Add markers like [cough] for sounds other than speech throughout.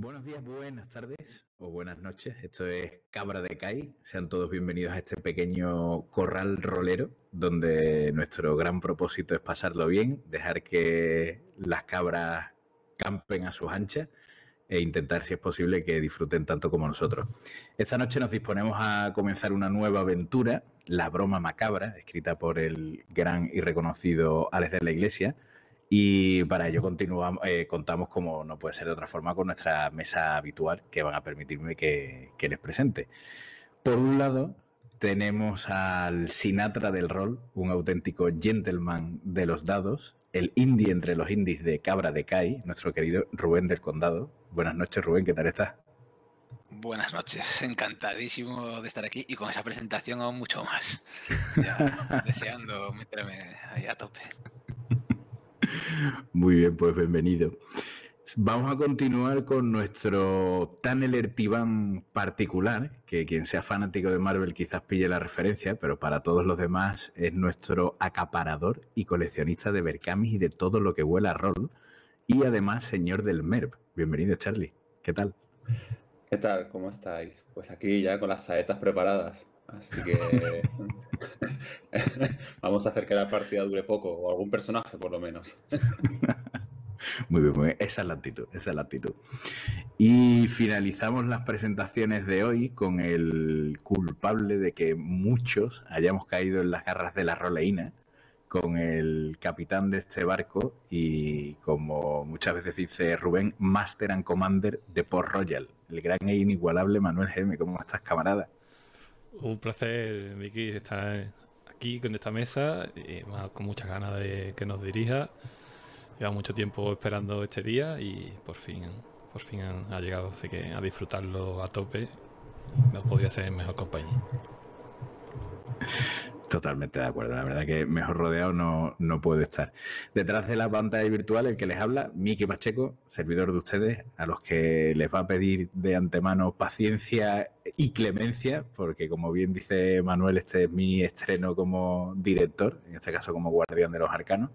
Buenos días, buenas tardes o buenas noches. Esto es Cabra de Kai. Sean todos bienvenidos a este pequeño corral rolero donde nuestro gran propósito es pasarlo bien, dejar que las cabras campen a sus anchas e intentar, si es posible, que disfruten tanto como nosotros. Esta noche nos disponemos a comenzar una nueva aventura, La Broma Macabra, escrita por el gran y reconocido Alex de la Iglesia y para ello continuamos, eh, contamos, como no puede ser de otra forma, con nuestra mesa habitual que van a permitirme que, les presente. Por un lado, tenemos al Sinatra del rol, un auténtico gentleman de los dados, el indie entre los indies de Cabra de Kai, nuestro querido Rubén del Condado. Buenas noches, Rubén, ¿qué tal estás? Buenas noches, encantadísimo de estar aquí y con esa presentación aún mucho más. [laughs] deseando meterme ahí a tope. Muy bien, pues bienvenido. Vamos a continuar con nuestro Tanner Tiban particular, que quien sea fanático de Marvel quizás pille la referencia, pero para todos los demás es nuestro acaparador y coleccionista de Berkamis y de todo lo que huela a rol, y además señor del MERP. Bienvenido, Charlie. ¿Qué tal? ¿Qué tal? ¿Cómo estáis? Pues aquí ya con las saetas preparadas. Así que [laughs] vamos a hacer que la partida dure poco, o algún personaje por lo menos. [laughs] Muy bien, muy bien. Esa es la actitud, esa es la actitud. Y finalizamos las presentaciones de hoy con el culpable de que muchos hayamos caído en las garras de la roleína, con el capitán de este barco y, como muchas veces dice Rubén, Master and Commander de Port Royal, el gran e inigualable Manuel Geme. ¿Cómo estás, camarada? Un placer, Vicky, estar aquí con esta mesa y con muchas ganas de que nos dirija. Lleva mucho tiempo esperando este día y por fin, por fin ha llegado, así que a disfrutarlo a tope. No podía ser mejor compañía. [laughs] Totalmente de acuerdo. La verdad que mejor rodeado no, no puede estar. Detrás de la pantalla virtual, el que les habla, Miki Pacheco, servidor de ustedes, a los que les va a pedir de antemano paciencia y clemencia, porque como bien dice Manuel, este es mi estreno como director, en este caso como guardián de los arcanos.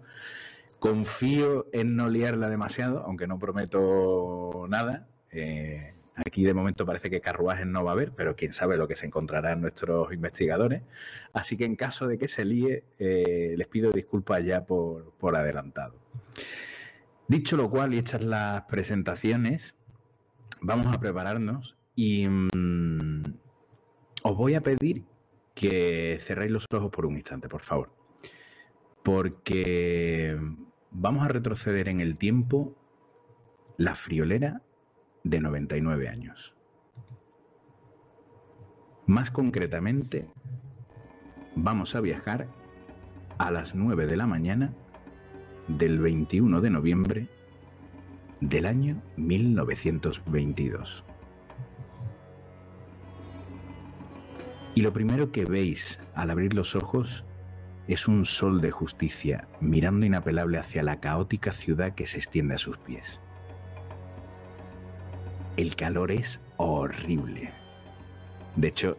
Confío en no liarla demasiado, aunque no prometo nada. Eh, Aquí de momento parece que carruajes no va a haber, pero quién sabe lo que se encontrarán nuestros investigadores. Así que en caso de que se líe, eh, les pido disculpas ya por, adelantado. Dicho lo cual, y hechas las presentaciones, vamos a prepararnos y mm, os voy a pedir que cerréis los ojos por un instante, por favor. Porque vamos a retroceder en el tiempo la friolera de 99 años. Más concretamente, vamos a viajar a las 9 de la mañana del 21 de noviembre del año 1922. Y lo primero que veis al abrir los ojos es un sol de justicia mirando inapelable hacia la caótica ciudad que se extiende a sus pies. El calor es horrible. De hecho,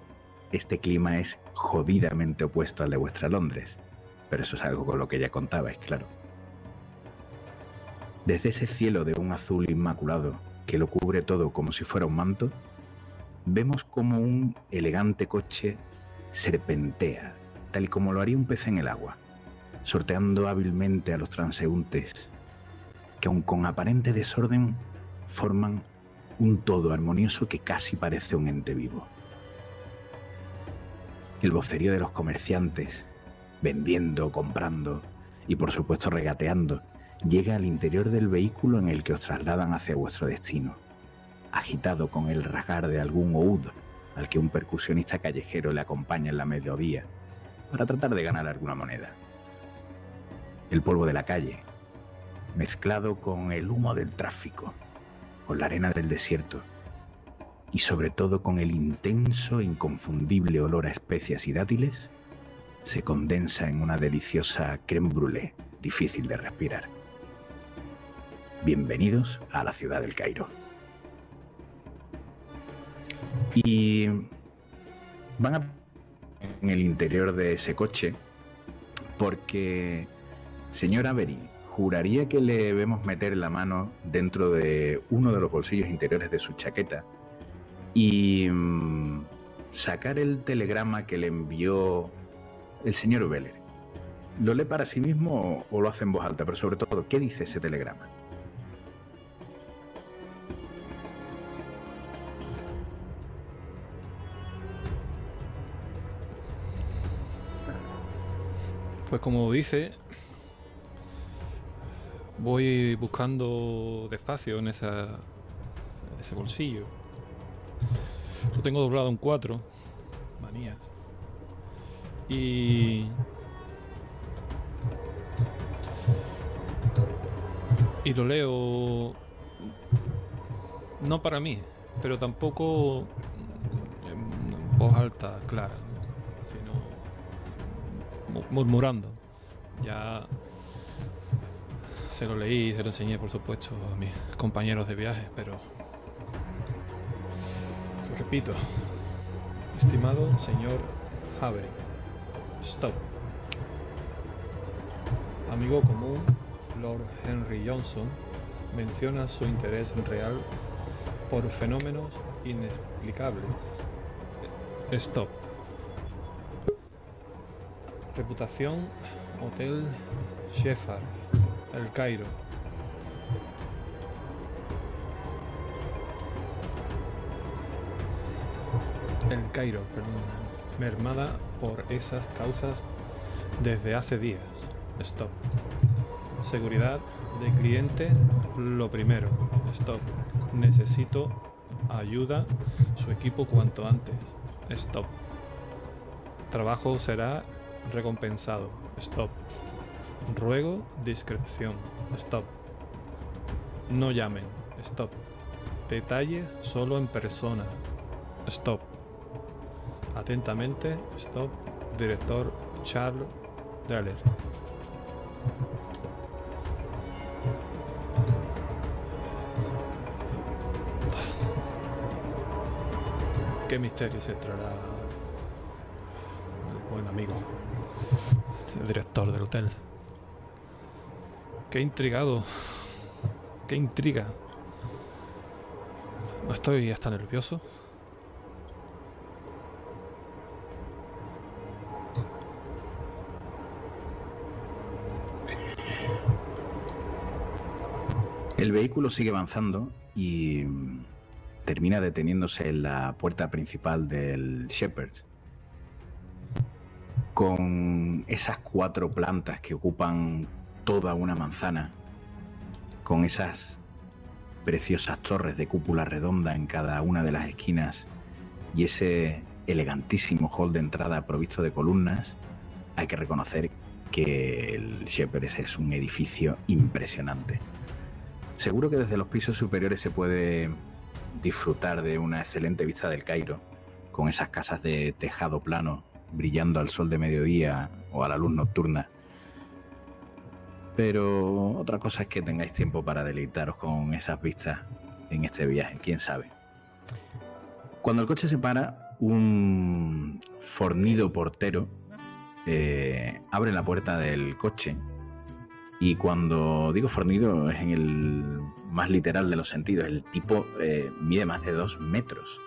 este clima es jodidamente opuesto al de vuestra Londres, pero eso es algo con lo que ya contabais, claro. Desde ese cielo de un azul inmaculado que lo cubre todo como si fuera un manto, vemos como un elegante coche serpentea, tal como lo haría un pez en el agua, sorteando hábilmente a los transeúntes, que aun con aparente desorden forman un todo armonioso que casi parece un ente vivo. El vocerío de los comerciantes, vendiendo, comprando y por supuesto regateando, llega al interior del vehículo en el que os trasladan hacia vuestro destino, agitado con el rasgar de algún oud al que un percusionista callejero le acompaña en la mediodía para tratar de ganar alguna moneda. El polvo de la calle, mezclado con el humo del tráfico, con la arena del desierto y sobre todo con el intenso e inconfundible olor a especias y dátiles, se condensa en una deliciosa creme brûlée difícil de respirar. Bienvenidos a la ciudad del Cairo. Y van a en el interior de ese coche porque señor Avery, juraría que le vemos meter la mano dentro de uno de los bolsillos interiores de su chaqueta y mm, sacar el telegrama que le envió el señor Veller. ¿Lo lee para sí mismo o, o lo hace en voz alta? Pero sobre todo, ¿qué dice ese telegrama? Pues como dice, voy buscando despacio en, esa, ese bolsillo. Lo tengo doblado en cuatro. Manías. Y... Y lo leo... No para mí, pero tampoco en voz alta, clara, sino mu- murmurando. Ya se lo leí, se lo enseñé, por supuesto, a mis compañeros de viaje, pero... Repito. Estimado señor Havery, stop. Amigo común, Lord Henry Johnson, menciona su interés real por fenómenos inexplicables. Stop. Reputación, Hotel Shefard, El Cairo. El Cairo, perdón, mermada por esas causas desde hace días. Stop. Seguridad de cliente, lo primero. Stop. Necesito ayuda, su equipo cuanto antes. Stop. Trabajo será recompensado. Stop. Ruego discreción. Stop. No llamen. Stop. Detalle solo en persona. Stop. Atentamente. Stop. Director Charles Daller. ¿Qué misterio se traerá el buen amigo? Este director del hotel. Qué intrigado. Qué intriga. No estoy hasta nervioso. El vehículo sigue avanzando y mm, termina deteniéndose en la puerta principal del Shepherd's. Con esas cuatro plantas que ocupan toda una manzana, con esas preciosas torres de cúpula redonda en cada una de las esquinas y ese elegantísimo hall de entrada provisto de columnas, hay que reconocer que el Shepherd's es un edificio impresionante. Seguro que desde los pisos superiores se puede disfrutar de una excelente vista del Cairo, con esas casas de tejado plano brillando al sol de mediodía o a la luz nocturna. Pero otra cosa es que tengáis tiempo para deleitaros con esas vistas en este viaje, quién sabe. Cuando el coche se para, un fornido portero eh, abre la puerta del coche y cuando digo fornido es en el más literal de los sentidos. El tipo eh, mide más de dos metros.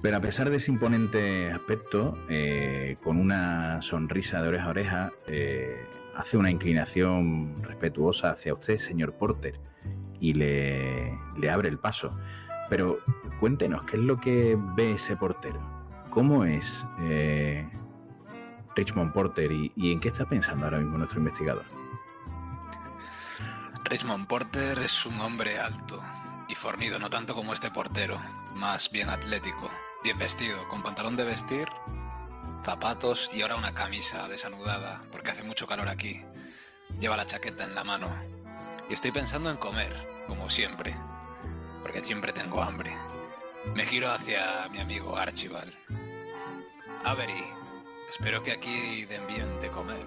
Pero a pesar de ese imponente aspecto, eh, con una sonrisa de oreja a oreja, hace una inclinación respetuosa hacia usted, señor Porter, y le, abre el paso. Pero cuéntenos, ¿qué es lo que ve ese portero? ¿Cómo es eh, Richmond Porter y, y en qué está pensando ahora mismo nuestro investigador? Richmond Porter es un hombre alto y fornido, no tanto como este portero, más bien atlético, bien vestido, con pantalón de vestir, zapatos y ahora una camisa desanudada, porque hace mucho calor aquí. Lleva la chaqueta en la mano. Y estoy pensando en comer, como siempre, porque siempre tengo hambre. Me giro hacia mi amigo Archibald. Avery, espero que aquí den bien de comer.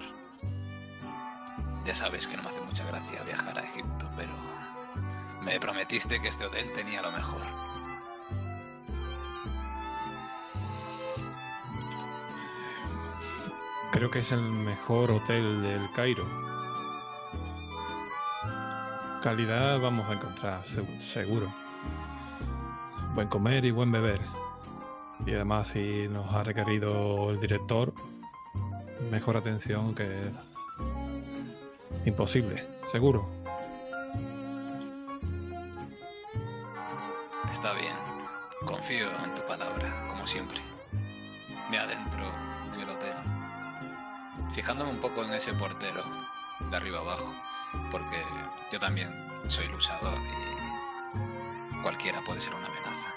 Ya sabes que no me hace mucha gracia viajar a Egipto, pero me prometiste que este hotel tenía lo mejor. Creo que es el mejor hotel del Cairo. calidad vamos a encontrar, seg- seguro. Buen comer y buen beber. Y además, si nos ha requerido el director, mejor atención que imposible, seguro. Está bien. Confío en tu palabra, como siempre. Me adentro en el hotel. Fijándome un poco en ese portero, de arriba abajo. Porque yo también soy luchador y cualquiera puede ser una amenaza.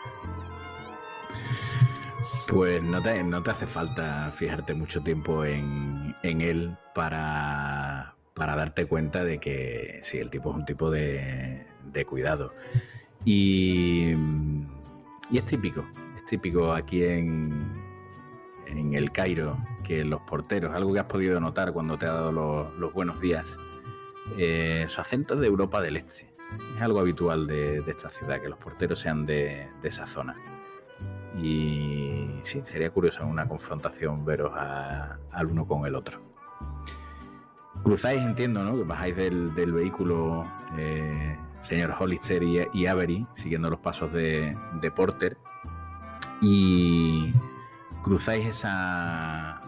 Pues no te, no te hace falta fijarte mucho tiempo en, en él para, para darte cuenta de que sí, el tipo es un tipo de, de cuidado. Y, y es típico, es típico aquí en, en el Cairo que los porteros, algo que has podido notar cuando te ha dado los, buenos días, eh, su acento es de Europa del Este. Es algo habitual de, esta ciudad, que los porteros sean de, esa zona. Y sí, sería curioso en una confrontación veros al uno con el otro. Cruzáis, entiendo, ¿no? Que bajáis del, vehículo, eh, señor Hollister y, y Avery, siguiendo los pasos de Porter. Y cruzáis esa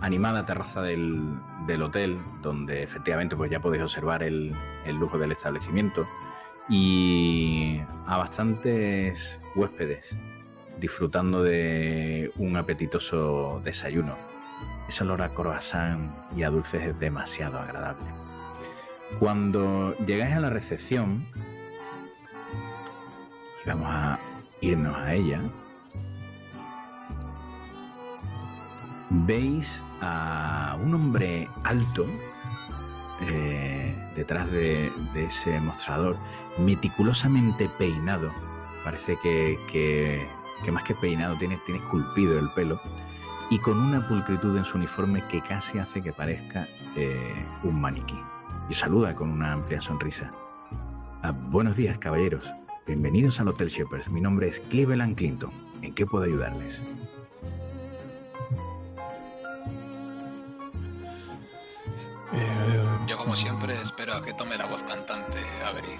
animada terraza del, del hotel, donde efectivamente pues ya podéis observar el, el lujo del establecimiento. Y a bastantes huéspedes disfrutando de un apetitoso desayuno. Ese olor a croissant y a dulces es demasiado agradable. Cuando llegáis a la recepción, vamos a irnos a ella, veis a un hombre alto eh, detrás de, ese mostrador, meticulosamente peinado. Parece que, que más que peinado tiene, tiene esculpido el pelo y con una pulcritud en su uniforme que casi hace que parezca eh, un maniquí. Y saluda con una amplia sonrisa. Ah, buenos días, caballeros. Bienvenidos al Hotel Shepherds. Mi nombre es Cleveland Clinton. ¿En qué puedo ayudarles? Como siempre espero a que tome la voz cantante, Avery.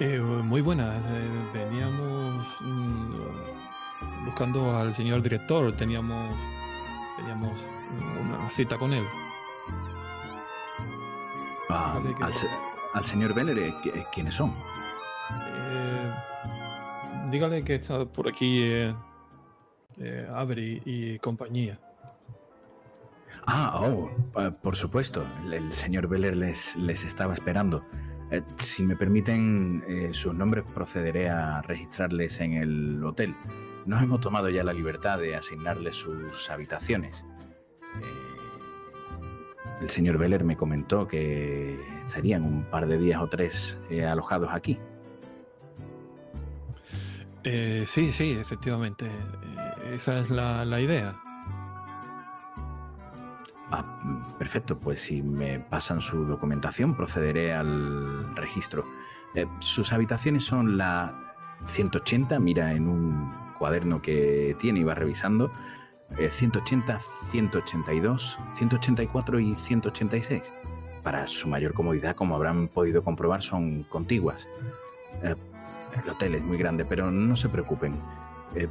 eh, muy buenas. eh, veníamos mm, buscando al señor director. Teníamos, teníamos una cita con él. Ah, Vale, que- al, al señor Beller, eh, ¿qui- ¿quiénes son? Eh, dígale que está por aquí eh, eh, Avery y compañía. Ah, oh, ah, por supuesto. El, señor Beller les, les estaba esperando. Eh, si me permiten eh, sus nombres, procederé a registrarles en el hotel. Nos hemos tomado ya la libertad de asignarles sus habitaciones. Eh, el señor Beller me comentó que estarían un par de días o tres alojados aquí. Sí, sí, efectivamente. esa es la, la idea. Ah, perfecto, pues si me pasan su documentación procederé al registro. Eh, sus habitaciones son la 180, mira en un cuaderno que tiene y va revisando. eh, 180, 182, 184 y 186. Para su mayor comodidad, como habrán podido comprobar, son contiguas. Eh, el hotel es muy grande, pero no se preocupen. Eh,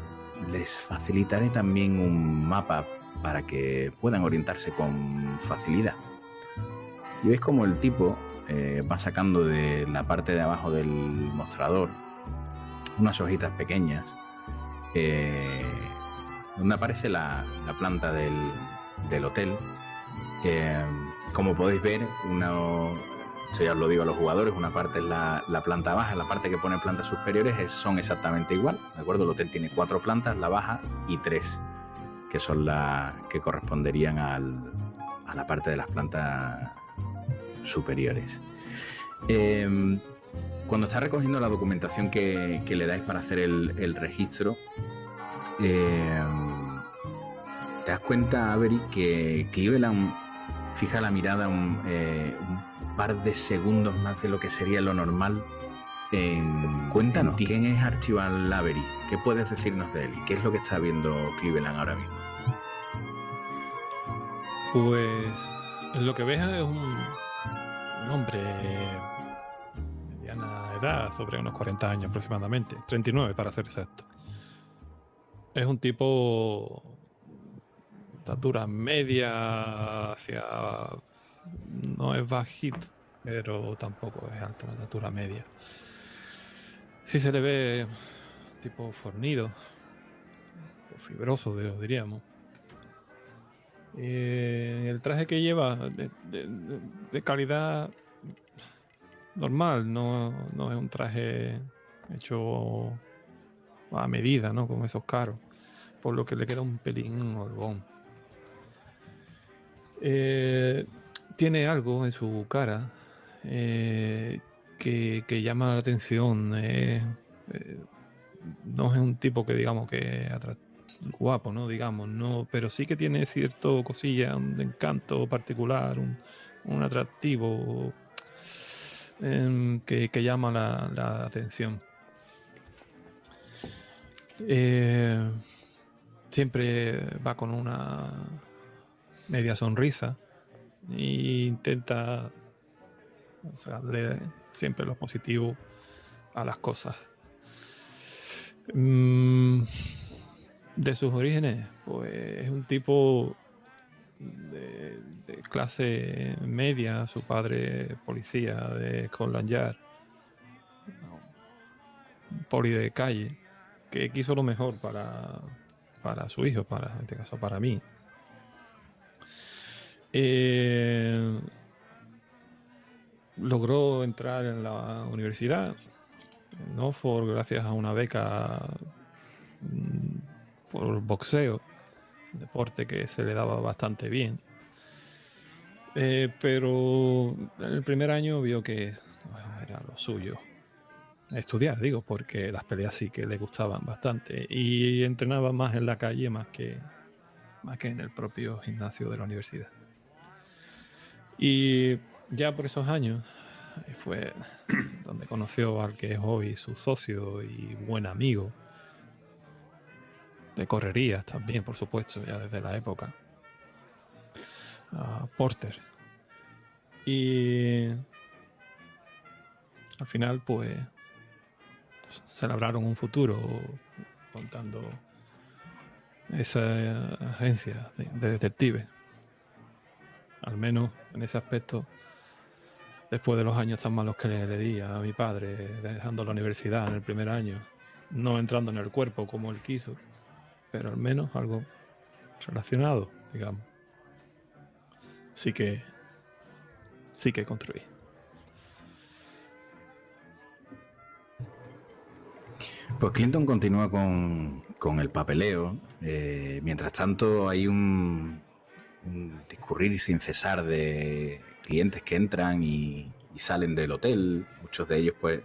les facilitaré también un mapa para que puedan orientarse con facilidad. Y veis como el tipo eh, va sacando de la parte de abajo del mostrador unas hojitas pequeñas eh, donde aparece la, la planta del, hotel. Eh, como podéis ver, una, esto ya os lo digo a los jugadores, una parte es la, la planta baja, la parte que pone plantas superiores es- son exactamente igual, ¿de acuerdo? El hotel tiene cuatro plantas, la baja y tres, que son las que corresponderían al- a la parte de las plantas superiores. Eh, cuando está recogiendo la documentación que, que le dais para hacer el, el registro, eh, te das cuenta, Avery, que Cleveland fija la mirada un, eh, un par de segundos más de lo que sería lo normal. en- Cuéntanos, ¿quién es Archibald Avery? ¿Qué puedes decirnos de él? ¿Y qué es lo que está viendo Cleveland ahora mismo? Pues lo que ves es un, hombre de mediana edad, sobre unos 40 años aproximadamente, 39 para ser exacto. Es un tipo estatura media hacia no es bajito, pero tampoco es alto, una estatura media. Sí se le ve tipo fornido, fibroso, diríamos. Eh, traje que lleva de, calidad normal, no, no, es un traje hecho a medida, ¿no? Como esos caros, por lo que le queda un pelín holgón. Eh, tiene algo en su cara eh, que, llama la atención. Eh, no es un tipo que digamos que guapo, ¿no? Digamos, no, pero sí que tiene cierto cosilla, un encanto particular, un, atractivo em, que, llama la, atención. siempre va con una media sonrisa e intenta darle siempre lo positivo a las cosas. Mm, de sus orígenes, pues es un tipo de, clase media, su padre policía de Scotland Yard, poli de calle, que quiso lo mejor para, para su hijo, para, en este caso para mí. Eh, logró entrar en la universidad en Oxford gracias a una beca mm, por boxeo, deporte que se le daba bastante bien. Eh, pero el primer año vio que era lo suyo. Estudiar, digo, porque las peleas sí que le gustaban bastante. Y entrenaba más en la calle más que, más que en el propio gimnasio de la universidad. Y ya por esos años fue [clears throat] donde conoció al que es hoy su socio y buen amigo. De correrías también, por supuesto, ya desde la época. Porter. Y al final, pues, se labraron un futuro contando esa agencia de detectives al menos en ese aspecto, después de los años tan malos que le, di a mi padre, dejando la universidad en el primer año, no entrando en el cuerpo como él quiso, pero al menos algo relacionado, digamos. Sí que, sí que construí. Pues Clinton continúa con, el papeleo. Eh, mientras tanto, hay un, discurrir sin cesar de clientes que entran y, salen del hotel. Muchos de ellos, pues,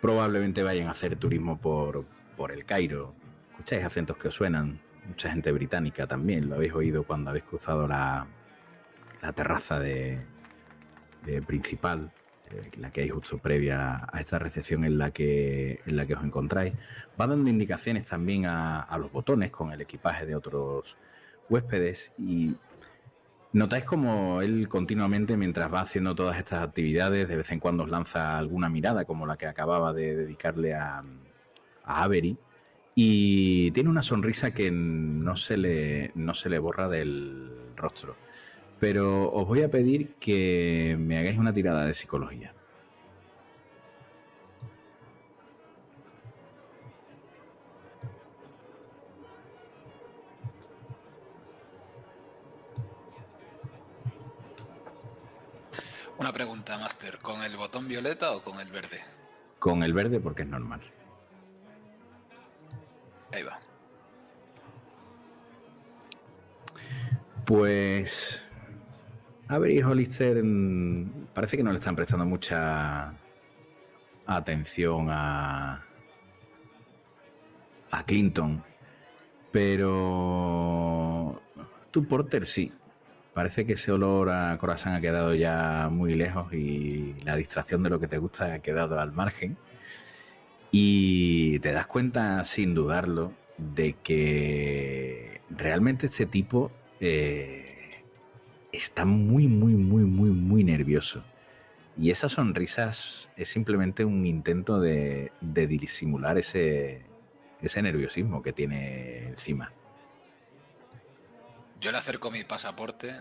probablemente vayan a hacer turismo por, por el Cairo. Escucháis acentos que os suenan. Mucha gente británica también. Lo habéis oído cuando habéis cruzado la, terraza de, principal, eh, la que hay justo previa a esta recepción en la que, en la que os encontráis. Va dando indicaciones también a, a los botones con el equipaje de otros huéspedes y notáis como él continuamente, mientras va haciendo todas estas actividades, de vez en cuando os lanza alguna mirada, como la que acababa de dedicarle a, a Avery, y tiene una sonrisa que no se, le, no se le borra del rostro. Pero os voy a pedir que me hagáis una tirada de psicología. Una pregunta, Master. ¿Con el botón violeta o con el verde? Con el verde porque es normal. Ahí va. Pues. A ver, y Hollister parece que no le están prestando mucha atención a. a Clinton. Pero. Tú, Porter, sí. Parece que ese olor a corazón ha quedado ya muy lejos y la distracción de lo que te gusta ha quedado al margen. Y te das cuenta, sin dudarlo, de que realmente este tipo eh, está muy, muy, muy, muy, muy nervioso. Y esa sonrisa es simplemente un intento de, de disimular ese, ese nerviosismo que tiene encima. Yo le acerco mi pasaporte,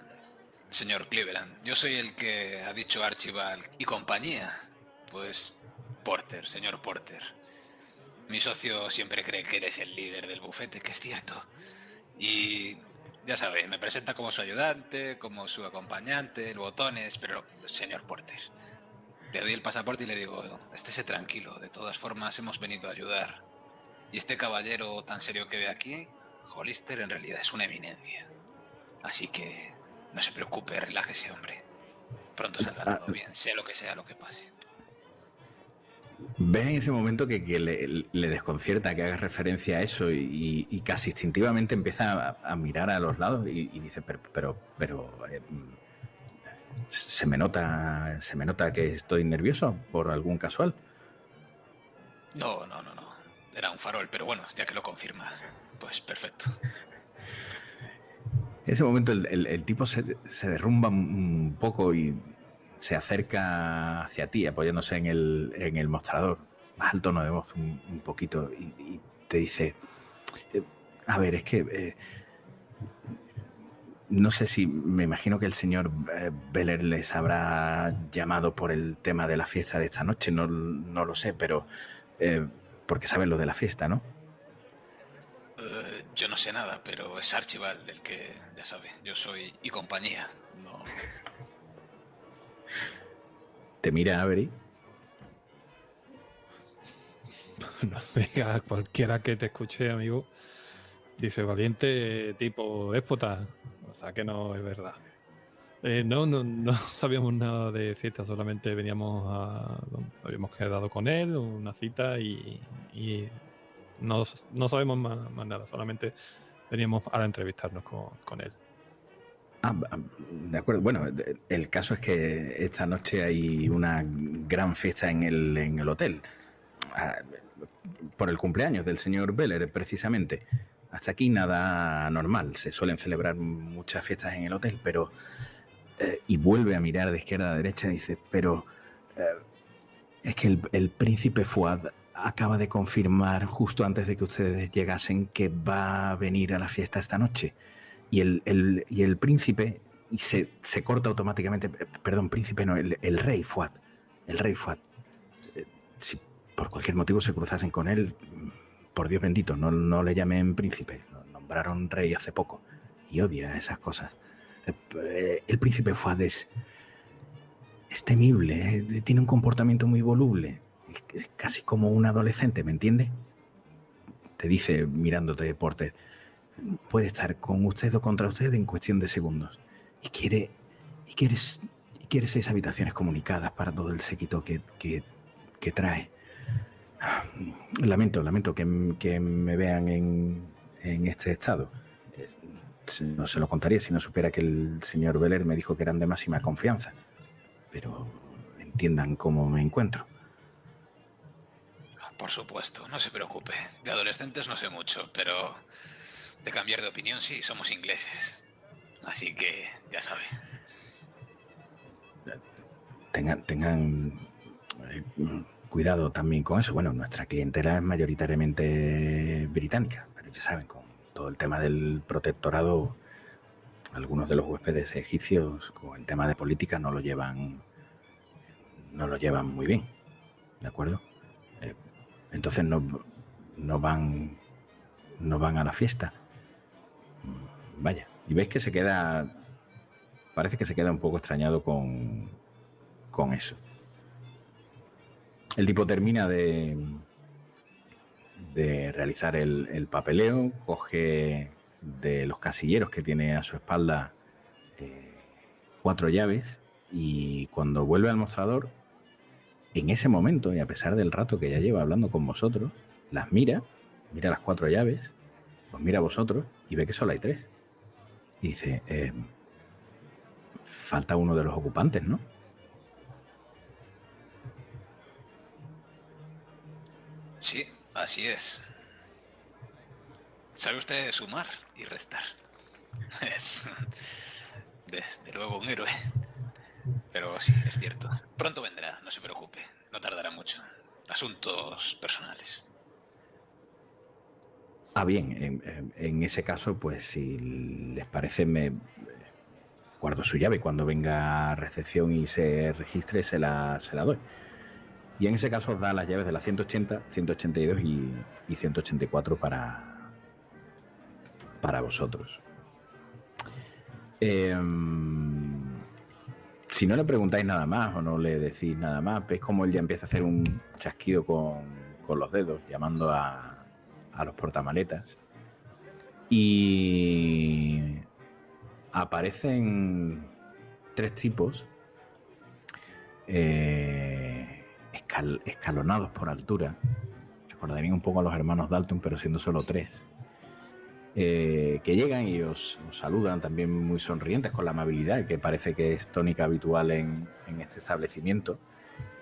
señor Cleveland. Yo soy el que ha dicho Archibald y compañía. Pues Porter, señor Porter. Mi socio siempre cree que eres el líder del bufete, que es cierto. Y ya sabéis, me presenta como su ayudante, como su acompañante, el botones, pero señor Porter. Le doy el pasaporte y le digo, estése tranquilo, de todas formas hemos venido a ayudar. Y este caballero tan serio que ve aquí, Hollister, en realidad es una eminencia. Así que no se preocupe, relájese, hombre. Pronto saldrá ah, todo bien, sea lo que sea lo que pase. Ves en ese momento que, le, desconcierta que haga referencia a eso y, casi instintivamente empieza a, mirar a los lados y, dice, pero, pero, pero eh, se me nota, se me nota que estoy nervioso por algún casual. No, no, no, no. Era un farol, pero bueno, ya que lo confirma, pues perfecto. En ese momento el, tipo se, derrumba un poco y se acerca hacia ti, apoyándose en el, mostrador, baja el tono de voz un, poquito y, te dice, eh, a ver, es que eh, no sé si, me imagino que el señor eh, Beller les habrá llamado por el tema de la fiesta de esta noche, no, no lo sé, pero porque saben lo de la fiesta, ¿no? Yo no sé nada, pero es Archibald el que, ya sabe, yo soy y compañía. No. Te mira Avery. [laughs] No, venga, cualquiera que te escuche, amigo, dice valiente tipo éspota. O sea que no es verdad. Eh, no, no, no [laughs] sabíamos nada de fiesta, solamente veníamos a. Habíamos quedado con él, una cita y no, no sabemos más, nada, solamente veníamos a entrevistarnos con, él. Ah, de acuerdo. Bueno, el caso es que esta noche hay una gran fiesta en el, en el hotel. Ah, por el cumpleaños del señor Beller, precisamente. Hasta aquí nada normal. Se suelen celebrar muchas fiestas en el hotel, pero... Eh, y vuelve a mirar de izquierda a derecha y dice, pero... Eh, es que el, el príncipe Fuad acaba de confirmar justo antes de que ustedes llegasen que va a venir a la fiesta esta noche. Y el, y el príncipe y se, se, corta automáticamente, perdón, príncipe no, el, rey Fuad, el rey Fuad. Eh, si por cualquier motivo se cruzasen con él, por Dios bendito, no, no le llamen príncipe, lo nombraron rey hace poco y odia esas cosas. Eh, el príncipe Fuad es, temible, eh, tiene un comportamiento muy voluble casi como un adolescente, ¿me entiende? Te dice mirándote, Porter. Puede estar con usted o contra usted en cuestión de segundos. Y quiere, y quieres, y quiere seis habitaciones comunicadas para todo el séquito que, que, trae. Lamento, lamento que, me vean en, en este estado. No se lo contaría si no supiera que el señor Beller me dijo que eran de máxima confianza. Pero entiendan cómo me encuentro. Por supuesto, no se preocupe. De adolescentes no sé mucho, pero de cambiar de opinión sí, somos ingleses. Así que ya sabe. Tengan, tengan eh, cuidado también con eso. Bueno, nuestra clientela es mayoritariamente británica, pero ya saben, con todo el tema del protectorado, algunos de los huéspedes egipcios con el tema de política no lo llevan, no lo llevan muy bien, ¿de acuerdo? Entonces no, no, van, no van a la fiesta. Vaya, y ves que se queda, parece que se queda un poco extrañado con, con eso. El tipo termina de, de realizar el, papeleo, coge de los casilleros que tiene a su espalda eh, cuatro llaves y cuando vuelve al mostrador en ese momento, y a pesar del rato que ya lleva hablando con vosotros, las mira, mira las cuatro llaves, os mira a vosotros y ve que solo hay tres. Dice, eh, falta uno de los ocupantes, ¿no? Sí, así es. ¿Sabe usted sumar y restar? [laughs] Es desde luego un héroe. Pero sí, es cierto. Pronto vendrá, no se preocupe. No tardará mucho. Asuntos personales. Ah, bien, en, ese caso, pues si les parece, me guardo su llave. Cuando venga a recepción y se registre, se la, se la doy. Y en ese caso os da las llaves de la 180, 182 y, y 184 para, para vosotros. Em, si no le preguntáis nada más o no le decís nada más, veis como él ya empieza a hacer un chasquido con, con los dedos, llamando a, a los portamaletas. Y aparecen tres tipos eh, escal- escalonados por altura. Recordarían un poco a los hermanos Dalton, pero siendo solo tres. eh, que llegan y os, saludan también muy sonrientes con la amabilidad que parece que es tónica habitual en, este establecimiento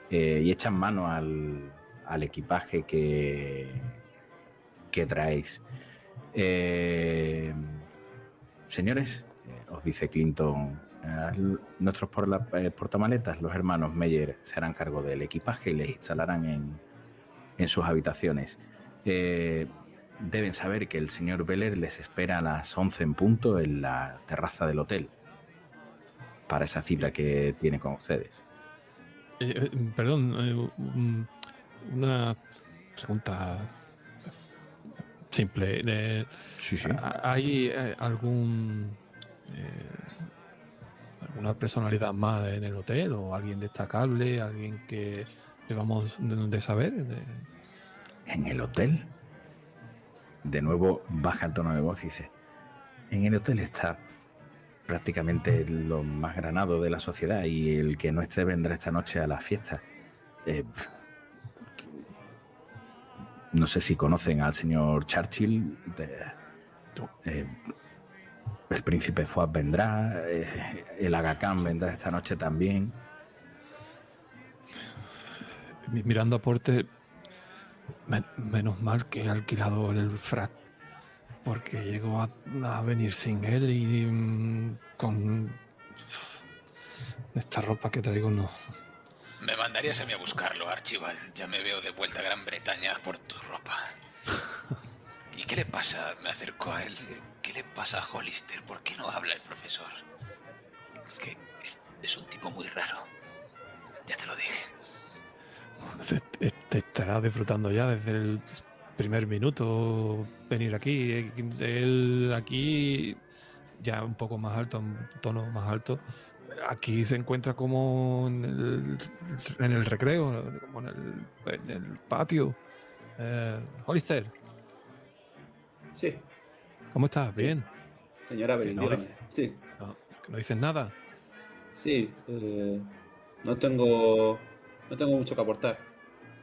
eh, y echan mano al equipaje que, que traéis. Eh, señores, eh, os dice Clinton, nuestros eh, portamaletas, los hermanos Meyer, se harán cargo del equipaje y les instalarán en, en sus habitaciones. Deben saber que el señor Beller les espera a las 11 en punto en la terraza del hotel para esa cita que tiene con ustedes. Perdón, un- una pregunta simple. Eh, Sí, sí. ¿Hay eh, algún eh, alguna personalidad más en el hotel o alguien destacable, alguien que debamos de, de saber? De- ¿En el hotel? De nuevo baja el tono de voz y dice, en el hotel está prácticamente lo más granado de la sociedad y el que no esté vendrá esta noche a la fiesta. Eh, no sé si conocen al señor Churchill. de- eh, el príncipe Fuad vendrá, eh, el Aga Khan vendrá esta noche también. mi- mirando a Porter, me- menos mal que he alquilado el frac, porque llegó a, a venir sin él y mm, con esta ropa que traigo no. Me mandarías a mí a buscarlo, Archibald. Ya me veo de vuelta a Gran Bretaña por tu ropa. [laughs] ¿Y qué le pasa? Me acercó a él. ¿Qué le pasa a Hollister? ¿Por qué no habla el profesor? Que es, es un tipo muy raro. Ya te lo dije. Te, te estará disfrutando ya desde el primer minuto venir aquí. Él aquí, ya un poco más alto, un tono más alto. Aquí se encuentra como en el, en el recreo, como en el, en el patio. Eh, Hollister, Sí, ¿cómo estás? Bien. señora no. Sí, No, dices nada. sí. eh, no tengo. No tengo mucho que aportar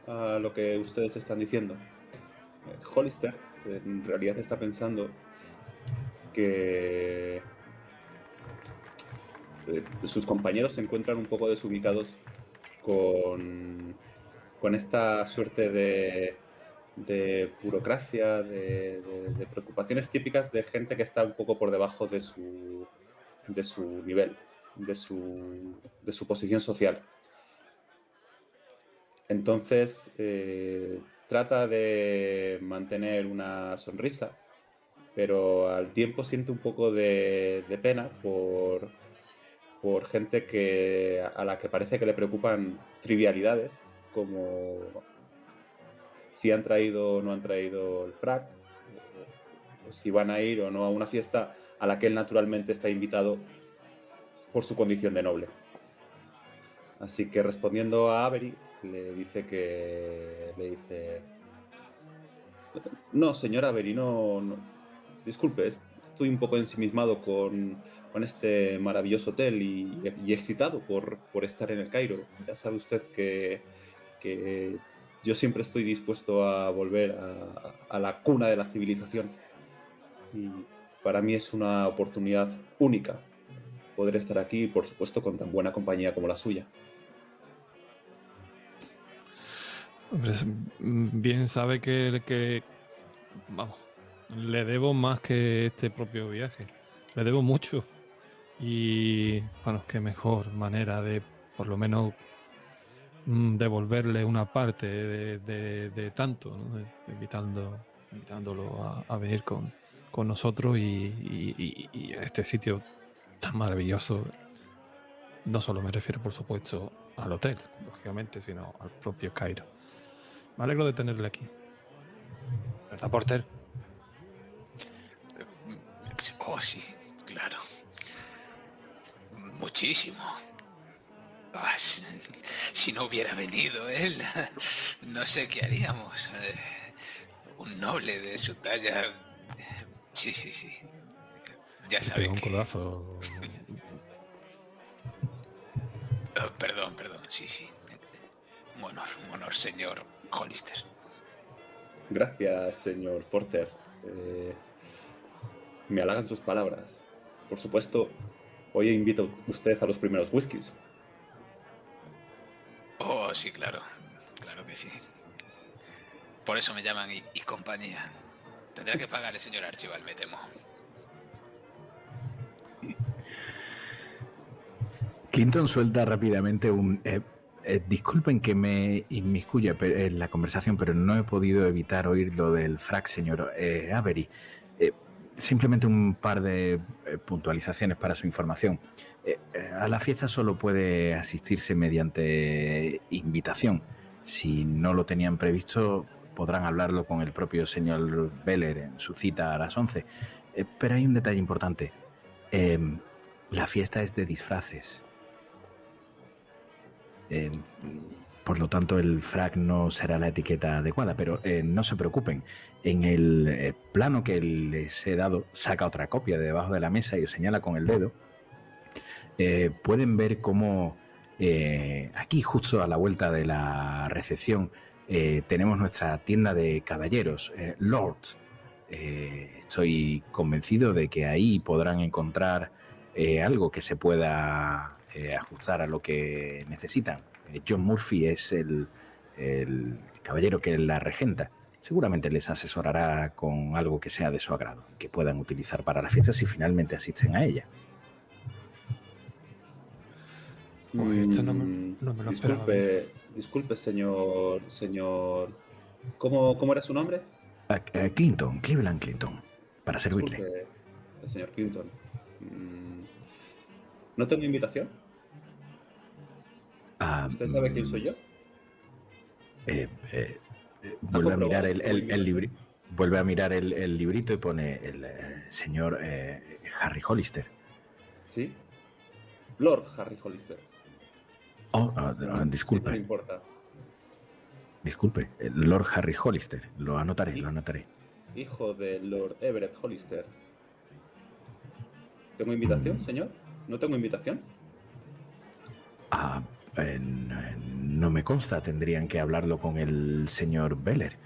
a lo que ustedes están diciendo. Eh, Hollister en realidad está pensando que sus compañeros se encuentran un poco desubicados con, con esta suerte de, burocracia, de, preocupaciones típicas de gente que está un poco por debajo de su, de su nivel, de su, de su posición social. Entonces, eh, trata de mantener una sonrisa, pero al tiempo siente un poco de pena por, por gente que, a la que parece que le preocupan trivialidades, como si han traído o no han traído el frac, si van a ir o no a una fiesta a la que él naturalmente está invitado por su condición de noble. Así que respondiendo a Avery, le dice que. Le dice. No, señor Avery, no. no. Disculpe, es- estoy un poco ensimismado con, con este maravilloso hotel y, excitado por, por estar en el Cairo. Ya sabe usted que, que yo siempre estoy dispuesto a volver a, la cuna de la civilización. Y para mí es una oportunidad única poder estar aquí, por supuesto, con tan buena compañía como la suya. Mm, bien sabe que, que, vamos, le debo más que este propio viaje. Le debo mucho. Y, bueno, qué mejor manera de por lo menos mm, devolverle una parte de, tanto, invitando, invitándolo a, venir con, nosotros y, y, a este sitio tan maravilloso. No solo me refiero, por supuesto, al hotel, lógicamente, sino al propio Cairo. Me alegro de tenerle aquí. ¿Verdad, Porter? Oh, sí. Muchísimo. Ah, si no hubiera venido él, no sé qué haríamos. Eh, un noble de su talla. Sí, sí, sí. Ya sabe un codazo. Oh, perdón, perdón. Sí, sí. Un honor, un honor, señor Hollister. Gracias, señor Porter. Eh, me halagan sus palabras. Por supuesto, hoy invito a usted a los primeros whiskies. Oh, sí, claro. Claro que sí. Por eso me llaman y, compañía. Tendrá que pagar el señor Archival, me temo. Clinton suelta rápidamente un... Eh, eh, disculpen que me inmiscuya en la conversación, pero no he podido evitar oír lo del frac, señor eh, Avery. Simplemente un par de eh, puntualizaciones para su información. Eh, eh, a la fiesta solo puede asistirse mediante invitación. Si no lo tenían previsto, podrán hablarlo con el propio señor Beller en su cita a las 11. pero hay un detalle importante. Em, la fiesta es de disfraces. Por lo tanto, el frac no será la etiqueta adecuada, pero eh, no se preocupen. En el eh, plano que les he dado, saca otra copia de debajo de la mesa y os señala con el dedo. Eh, pueden ver cómo aquí, justo a la vuelta de la recepción, tenemos nuestra tienda de caballeros, Lords. estoy convencido de que ahí podrán encontrar algo que se pueda ajustar a lo que necesitan. Eh, John Murphy es el, caballero que la regenta. Seguramente les asesorará con algo que sea de su agrado, que puedan utilizar para la fiesta si finalmente asisten a ella. Mm, disculpe, disculpe, señor, señor. ¿Cómo, cómo era su nombre? Ah, eh, Clinton, Cleveland Clinton, para servirle. señor Clinton. Mm, ¿No tengo invitación? Ah, ¿Usted sabe quién soy yo? Eh, eh, vuelve a mirar el, el, vuelve a mirar el, librito y pone el eh, señor Harry Hollister. Sí. Lord Harry Hollister. Oh, ah, ah, disculpe. no importa. Disculpe, Lord Harry Hollister. Lo anotaré, lo anotaré. Hijo de Lord Everett Hollister. ¿Tengo invitación, mm. señor? ¿No tengo invitación? Ah, no me consta, tendrían que hablarlo con el señor Beller.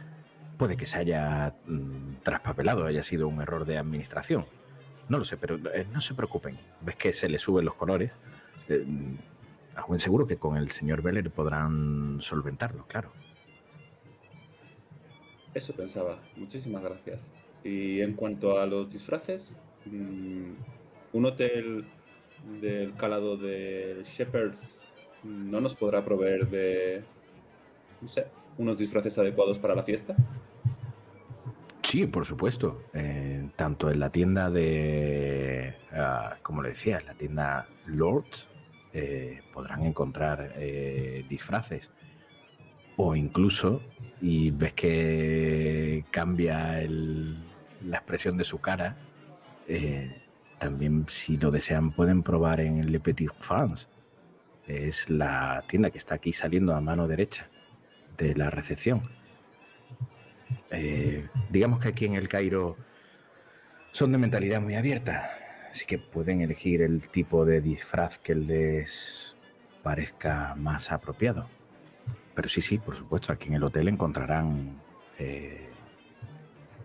Puede que se haya mm, traspapelado, haya sido un error de administración. No lo sé, pero eh, no se preocupen. Ves que se le suben los colores. Eh, buen seguro que con el señor Beller podrán solventarlo, claro. Eso pensaba. Muchísimas gracias. Y en cuanto a los disfraces, mm, un hotel del calado de Shepherds no nos podrá proveer de, unos disfraces adecuados para la fiesta. Sí, por supuesto. Eh, tanto en la tienda de, ah, como le decía, en la tienda Lords eh, podrán encontrar eh, disfraces. O incluso, y ves que cambia la expresión de su cara, también si lo desean pueden probar en Le Petit France es la tienda que está aquí saliendo a mano derecha de la recepción. Eh, digamos que aquí en el Cairo son de mentalidad muy abierta, así que pueden elegir el tipo de disfraz que les parezca más apropiado. Pero sí, sí, por supuesto, aquí en el hotel encontrarán eh,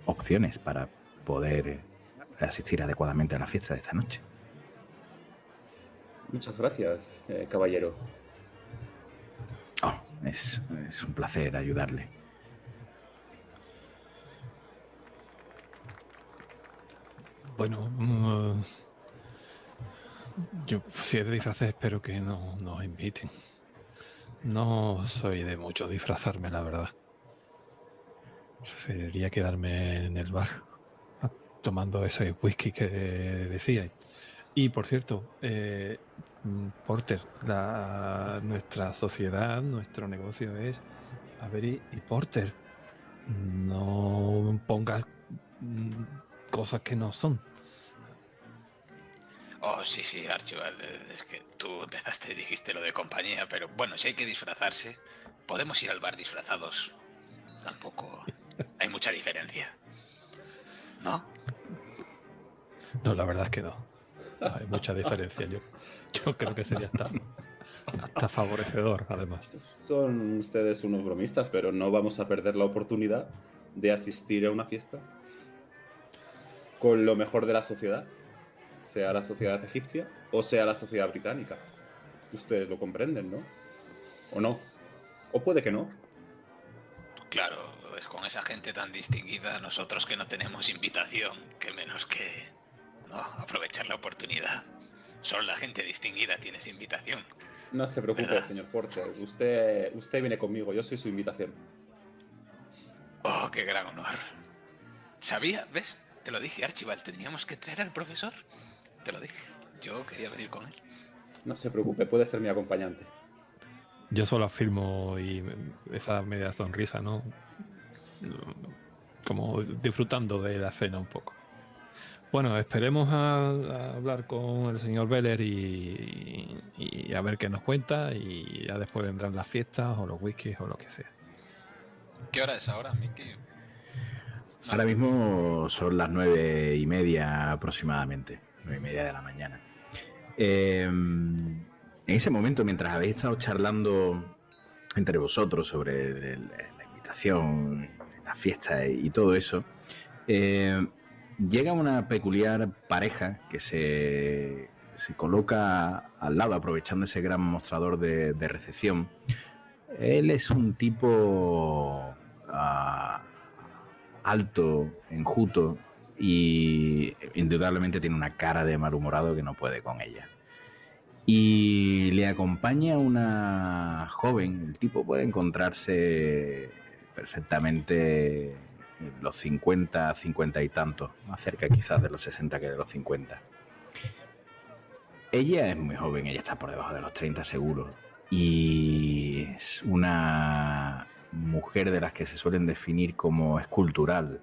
opciones para poder asistir adecuadamente a la fiesta de esta noche. Muchas gracias, eh, caballero. Oh, es, un placer ayudarle. Bueno, mm, Yo, si es de disfraces, espero que no nos inviten. No soy de mucho disfrazarme, la verdad. Preferiría quedarme en el bar ah, tomando ese whisky que decíais. Y por cierto, eh, mm, Porter, la, nuestra sociedad, nuestro negocio es Avery y Porter. No pongas mm, cosas que no son. Oh, sí, sí, Archibald. eh, Es que tú empezaste y dijiste lo de compañía, pero bueno, si hay que disfrazarse, podemos ir al bar disfrazados. Tampoco hay mucha diferencia. ¿No? No, la verdad es que no. No hay mucha diferencia. Yo, yo creo que sería hasta, hasta favorecedor, además. Son ustedes unos bromistas, pero no vamos a perder la oportunidad de asistir a una fiesta con lo mejor de la sociedad, sea la sociedad egipcia o sea la sociedad británica. Ustedes lo comprenden, ¿no? ¿O no? ¿O puede que no? Claro, es con esa gente tan distinguida, nosotros que no tenemos invitación, que menos que no aprovechar la oportunidad. Solo la gente distinguida tiene esa invitación. No se preocupe, ¿Verdad? señor Porter. Usted, usted viene conmigo, yo soy su invitación. Oh, qué gran honor. ¿Sabía? ¿Ves? Te lo dije, Archibald, teníamos que traer al profesor. Te lo dije. Yo quería venir con él. No se preocupe, puede ser mi acompañante. Yo solo afirmo y esa media sonrisa, ¿no? Como disfrutando de la cena un poco. Bueno, esperemos a, a hablar con el señor Beller y, y a ver qué nos cuenta y ya después vendrán las fiestas o los whiskies o lo que sea. ¿Qué hora es ahora, Miki? Ahora mismo son las nueve y media aproximadamente, nueve y media de la mañana. Eh, en ese momento, mientras habéis estado charlando entre vosotros sobre el- la invitación, la fiesta y todo eso, eh, llega una peculiar pareja que se, se coloca al lado, aprovechando ese gran mostrador de, recepción. Él es un tipo ah, alto, enjuto y indudablemente tiene una cara de malhumorado que no puede con ella. Y le acompaña una joven, el tipo puede encontrarse perfectamente en los 50, 50 y tantos, más cerca quizás de los 60 que de los 50. Ella es muy joven, ella está por debajo de los 30 seguro. Y es una mujer de las que se suelen definir como escultural,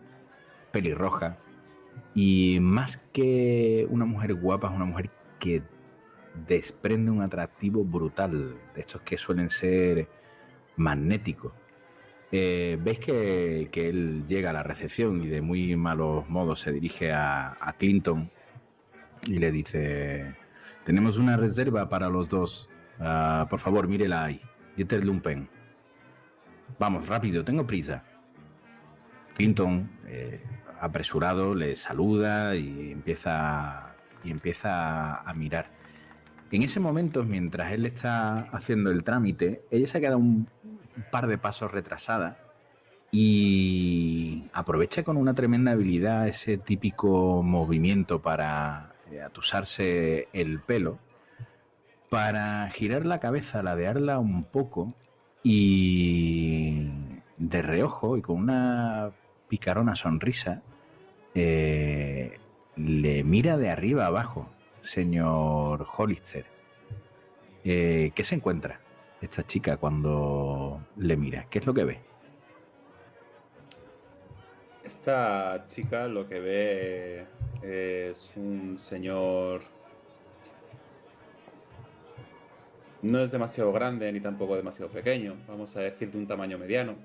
pelirroja. Y más que una mujer guapa, es una mujer que desprende un atractivo brutal, de estos que suelen ser magnéticos. Eh, Veis que, él llega a la recepción y de muy malos modos se dirige a, Clinton y le dice, tenemos una reserva para los dos. Ah, por favor, mírela ahí. Dieter Lumpen. Vamos, rápido, tengo prisa. Clinton, eh, apresurado, le saluda y empieza, y empieza a mirar. En ese momento, mientras él está haciendo el trámite, ella se queda un, un par de pasos retrasada y aprovecha con una tremenda habilidad ese típico movimiento para eh, atusarse el pelo, para girar la cabeza, ladearla un poco y de reojo y con una picarona sonrisa eh, le mira de arriba abajo, señor Hollister. Eh, ¿Qué se encuentra esta chica cuando le mira? ¿Qué es lo que ve? Esta chica lo que ve es un señor... No es demasiado grande ni tampoco demasiado pequeño, vamos a decir de un tamaño mediano.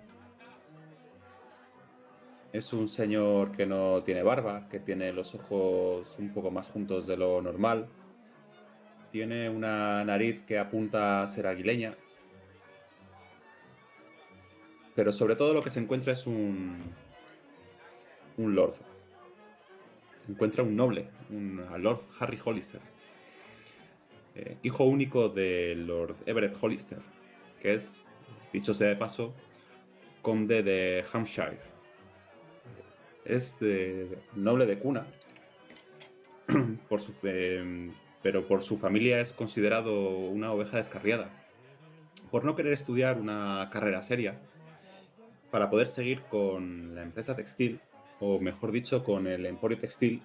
Es un señor que no tiene barba, que tiene los ojos un poco más juntos de lo normal. Tiene una nariz que apunta a ser aguileña. Pero sobre todo lo que se encuentra es un, un lord. Encuentra un noble, un Lord Harry Hollister. Eh, hijo único de Lord Everett Hollister, que es, dicho sea de paso, conde de Hampshire. Es eh, noble de cuna [clears throat] por su, eh, pero por su familia es considerado una oveja descarriada. Por no querer estudiar una carrera seria, para poder seguir con la empresa textil, o mejor dicho, con el emporio textil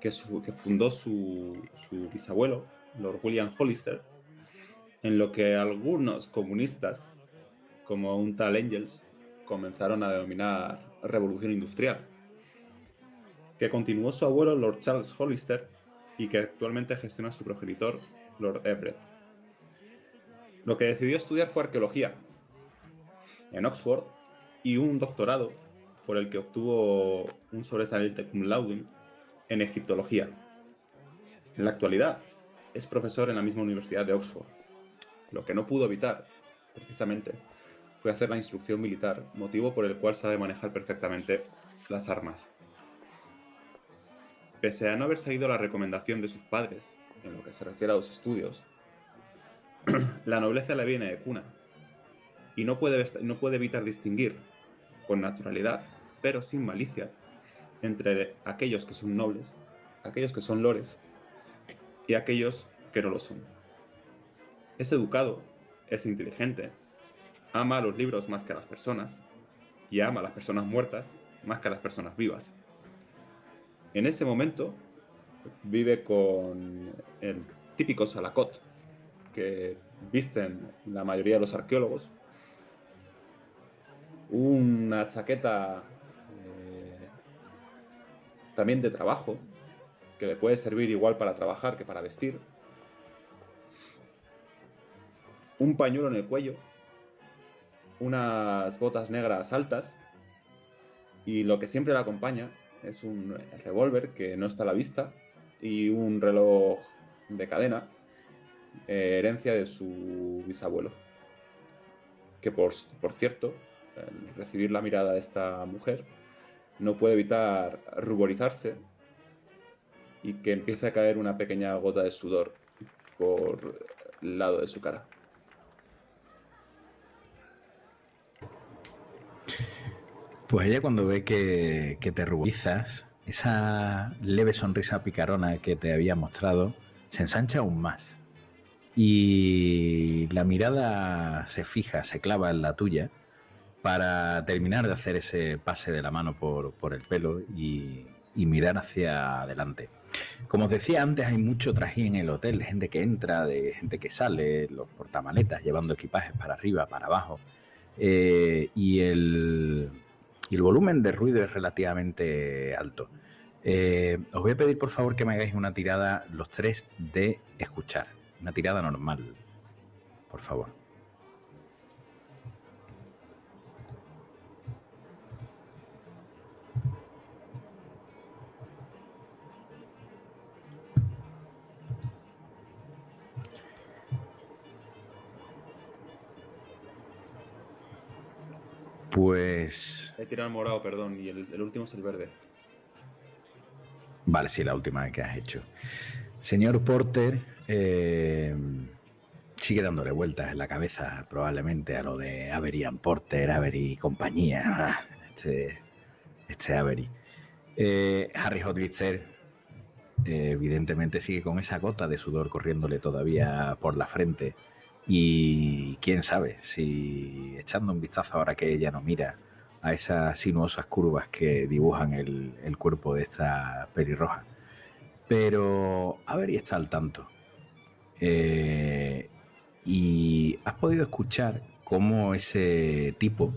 que, fundó su, su bisabuelo, Lord William Hollister, en lo que algunos comunistas, como un tal Engels, comenzaron a denominar revolución industrial, que continuó su abuelo Lord Charles Hollister y que actualmente gestiona su progenitor Lord Everett. Lo que decidió estudiar fue arqueología en Oxford y un doctorado por el que obtuvo un sobresaliente cum laude en egiptología. En la actualidad es profesor en la misma Universidad de Oxford. Lo que no pudo evitar, precisamente, fue hacer la instrucción militar, motivo por el cual sabe manejar perfectamente las armas. Pese a no haber seguido la recomendación de sus padres en lo que se refiere a los estudios, [clears throat] la nobleza le viene de cuna y no puede, no puede evitar distinguir con naturalidad, pero sin malicia, entre aquellos que son nobles, aquellos que son lores y aquellos que no lo son. Es educado, es inteligente, ama a los libros más que a las personas y ama a las personas muertas más que a las personas vivas. En ese momento vive con el típico salacot que visten la mayoría de los arqueólogos, una chaqueta eh, también de trabajo, que le puede servir igual para trabajar que para vestir, un pañuelo en el cuello, unas botas negras altas y lo que siempre le acompaña es un revólver que no está a la vista y un reloj de cadena, eh, herencia de su bisabuelo. Que por, por cierto, recibir la mirada de esta mujer, no puede evitar ruborizarse y que empiece a caer una pequeña gota de sudor por el lado de su cara. Pues ella cuando ve que, te ruborizas, esa leve sonrisa picarona que te había mostrado, se ensancha aún más. Y la mirada se fija, se clava en la tuya para terminar de hacer ese pase de la mano por, el pelo y, mirar hacia adelante. Como os decía antes, hay mucho trajín en el hotel de gente que entra, de gente que sale, los portamaletas llevando equipajes para arriba, para abajo. Eh, y el, y el volumen de ruido es relativamente alto. Eh, os voy a pedir por favor que me hagáis una tirada los tres de escuchar. Una tirada normal, por favor. Pues. He tirado el morado, perdón, y el, último es el verde. Vale, sí, la última que has hecho. Señor Porter eh, sigue dándole vueltas en la cabeza probablemente a lo de Avery and Porter, Avery y compañía. [laughs] Este, este Avery. Eh, Harry Hotlister eh, evidentemente sigue con esa gota de sudor corriéndole todavía por la frente. Y quién sabe si echando un vistazo ahora que ella no mira a esas sinuosas curvas que dibujan el, cuerpo de esta pelirroja. Pero a ver y está al tanto. Eh, y has podido escuchar cómo ese tipo,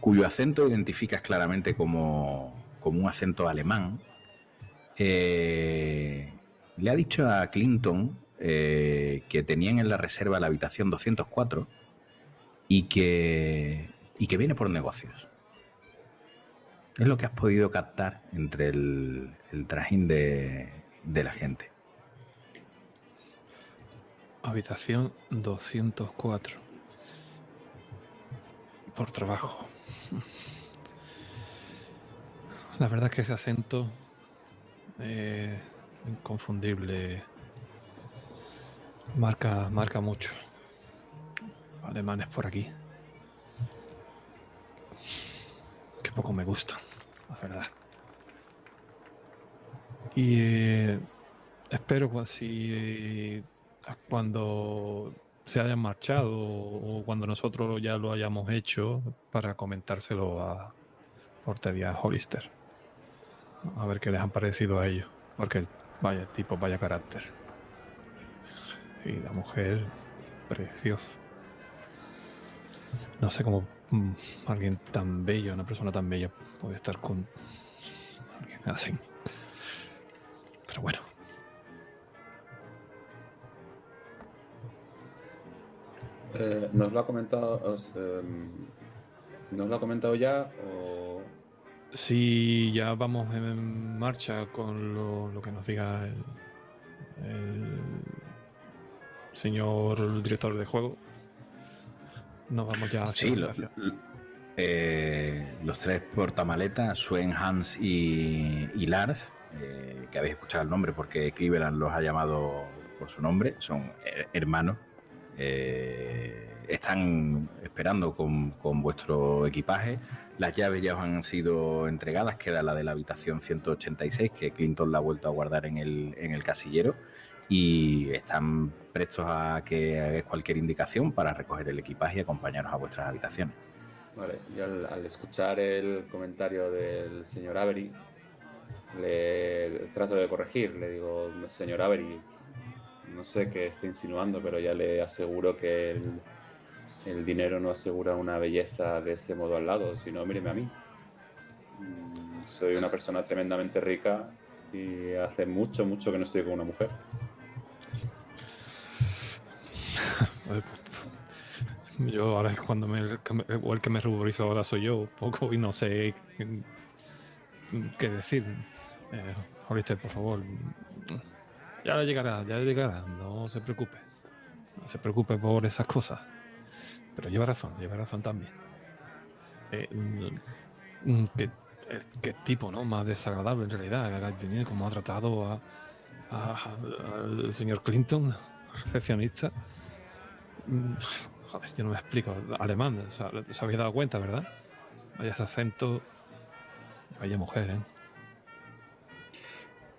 cuyo acento identificas claramente como, como un acento alemán, eh, le ha dicho a Clinton eh, que tenían en la reserva la habitación 204 y que, y que viene por negocios. Es lo que has podido captar entre el, trajín de, de la gente. Habitación 204. Por trabajo. La verdad es que ese acento eh, inconfundible Marca, marca mucho. Alemanes por aquí. Que poco me gusta, la verdad. Y eh, espero cua- si cuando se hayan marchado o cuando nosotros ya lo hayamos hecho para comentárselo a Portería Hollister. A ver qué les han parecido a ellos. Porque vaya tipo, vaya carácter. Y la mujer, preciosa. No sé cómo mm, alguien tan bello, una persona tan bella puede estar con alguien así. Pero bueno, Eh, ¿Nos lo ha comentado, os, em, ¿nos lo ha comentado ya o Si ya vamos en marcha con lo, lo que nos diga el, el señor director de juego, nos vamos ya hacia Sí, la lo- habitación. lo- eh, los tres portamaletas, Sven, Hans y, y Lars, eh, que habéis escuchado el nombre porque Cleveland los ha llamado por su nombre, son her- hermanos. eh, están esperando con, con vuestro equipaje. Las llaves ya os han sido entregadas, queda la de la habitación 186, que Clinton la ha vuelto a guardar en el, en el casillero. Y están prestos a que hagáis cualquier indicación para recoger el equipaje y acompañaros a vuestras habitaciones. Vale, yo al, escuchar el comentario del señor Avery, le trato de corregir. Le digo, señor Avery, no sé qué está insinuando, pero ya le aseguro que el, el dinero no asegura una belleza de ese modo al lado, sino míreme a mí. Mm, Soy una persona tremendamente rica y hace mucho, mucho que no estoy con una mujer. Yo ahora es cuando me, o el que me ruborizo ahora soy yo, poco, y no sé qué, decir. Eh, por favor, ya llegará, ya llegará, no se preocupe. No se preocupe por esas cosas. Pero lleva razón, lleva razón también. Eh, mm, qué, eh, qué tipo, ¿no? Más desagradable en realidad, como ha tratado a, a- al señor Clinton, recepcionista. Mm, Joder, yo no me explico. Alemán, o sea, se habéis dado cuenta, ¿verdad? Vaya ese acento. Vaya mujer, ¿eh?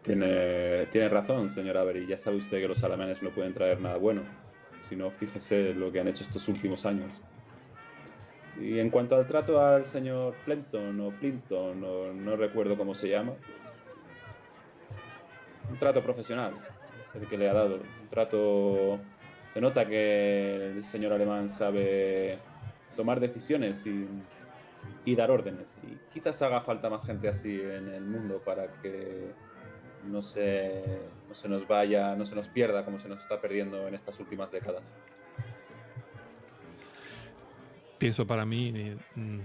Tiene, tiene razón, señor Avery. Ya sabe usted que los alemanes no pueden traer nada bueno. Si no, fíjese lo que han hecho estos últimos años. Y en cuanto al trato al señor Plenton o Plinton, o no recuerdo cómo se llama, un trato profesional es el que le ha dado. Un trato. Se nota que el señor alemán sabe tomar decisiones y, dar órdenes. Y quizás haga falta más gente así en el mundo para que no se, no se nos vaya, no se nos pierda como se nos está perdiendo en estas últimas décadas. Pienso para mí, eh, mm,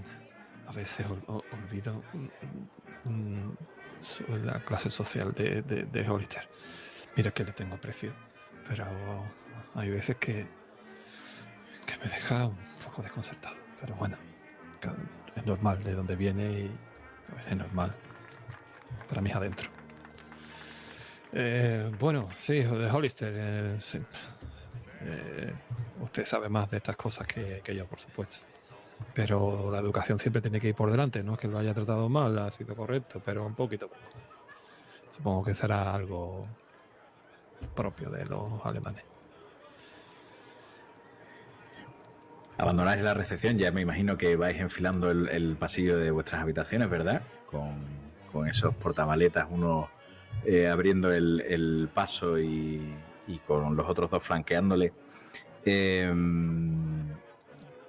a veces ol- ol- olvido mm, mm, la clase social de, de, Hollister. Mira que le tengo aprecio, pero hay veces que, que me deja un poco desconcertado. Pero bueno, es normal de dónde viene y pues, es normal. Para mí adentro. Eh, bueno, sí, de Hollister. eh. Eh, usted sabe más de estas cosas que, yo, por supuesto. Pero la educación siempre tiene que ir por delante. No es que lo haya tratado mal, ha sido correcto, pero un poquito. Supongo que será algo propio de los alemanes. Abandonáis la recepción, ya me imagino que vais enfilando el, pasillo de vuestras habitaciones, ¿verdad? Con, esos portamaletas, uno eh, abriendo el, paso y, y con los otros dos flanqueándole. Eh,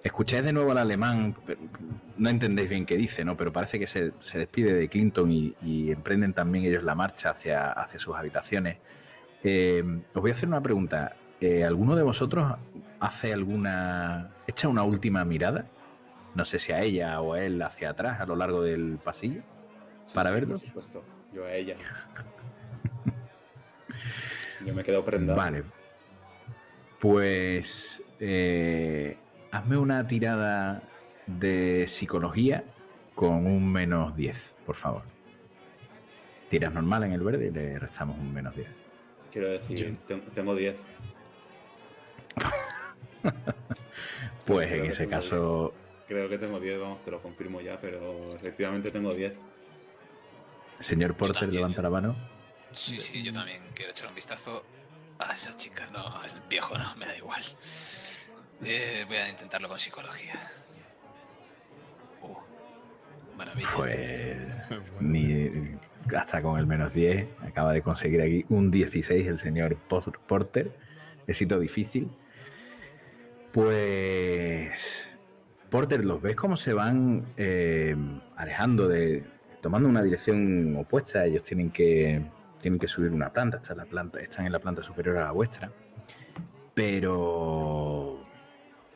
escucháis de nuevo al alemán, no entendéis bien qué dice, ¿no? Pero parece que se, se despide de Clinton y, y emprenden también ellos la marcha hacia, hacia sus habitaciones. Eh, os voy a hacer una pregunta. Eh, ¿Alguno de vosotros hace alguna. echa una última mirada? No sé si a ella o a él hacia atrás a lo largo del pasillo. ¿Para Sí, verlos? Por supuesto, yo a ella. [laughs] yo me he quedado prendado. Vale. Pues. eh, hazme una tirada de psicología con un menos 10, por favor. Tiras normal en el verde y le restamos un menos 10. Quiero decir, tengo 10. [laughs] Pues Creo en ese caso, Creo que tengo 10, vamos, te lo confirmo ya, pero efectivamente tengo 10. señor Porter también. levanta la mano. Sí, sí, yo también quiero echar un vistazo a esa chica. No, al viejo no, me da igual. Eh, voy a intentarlo con psicología. Uh, maravilla. Pues [laughs] ni hasta con el menos 10 acaba de conseguir aquí un 16 el señor Por- Porter. Éxito difícil. Pues Porter, los ves cómo se van eh, alejando de tomando una dirección opuesta. Ellos tienen que tienen que subir una planta, está en la planta, están en la planta superior a la vuestra. Pero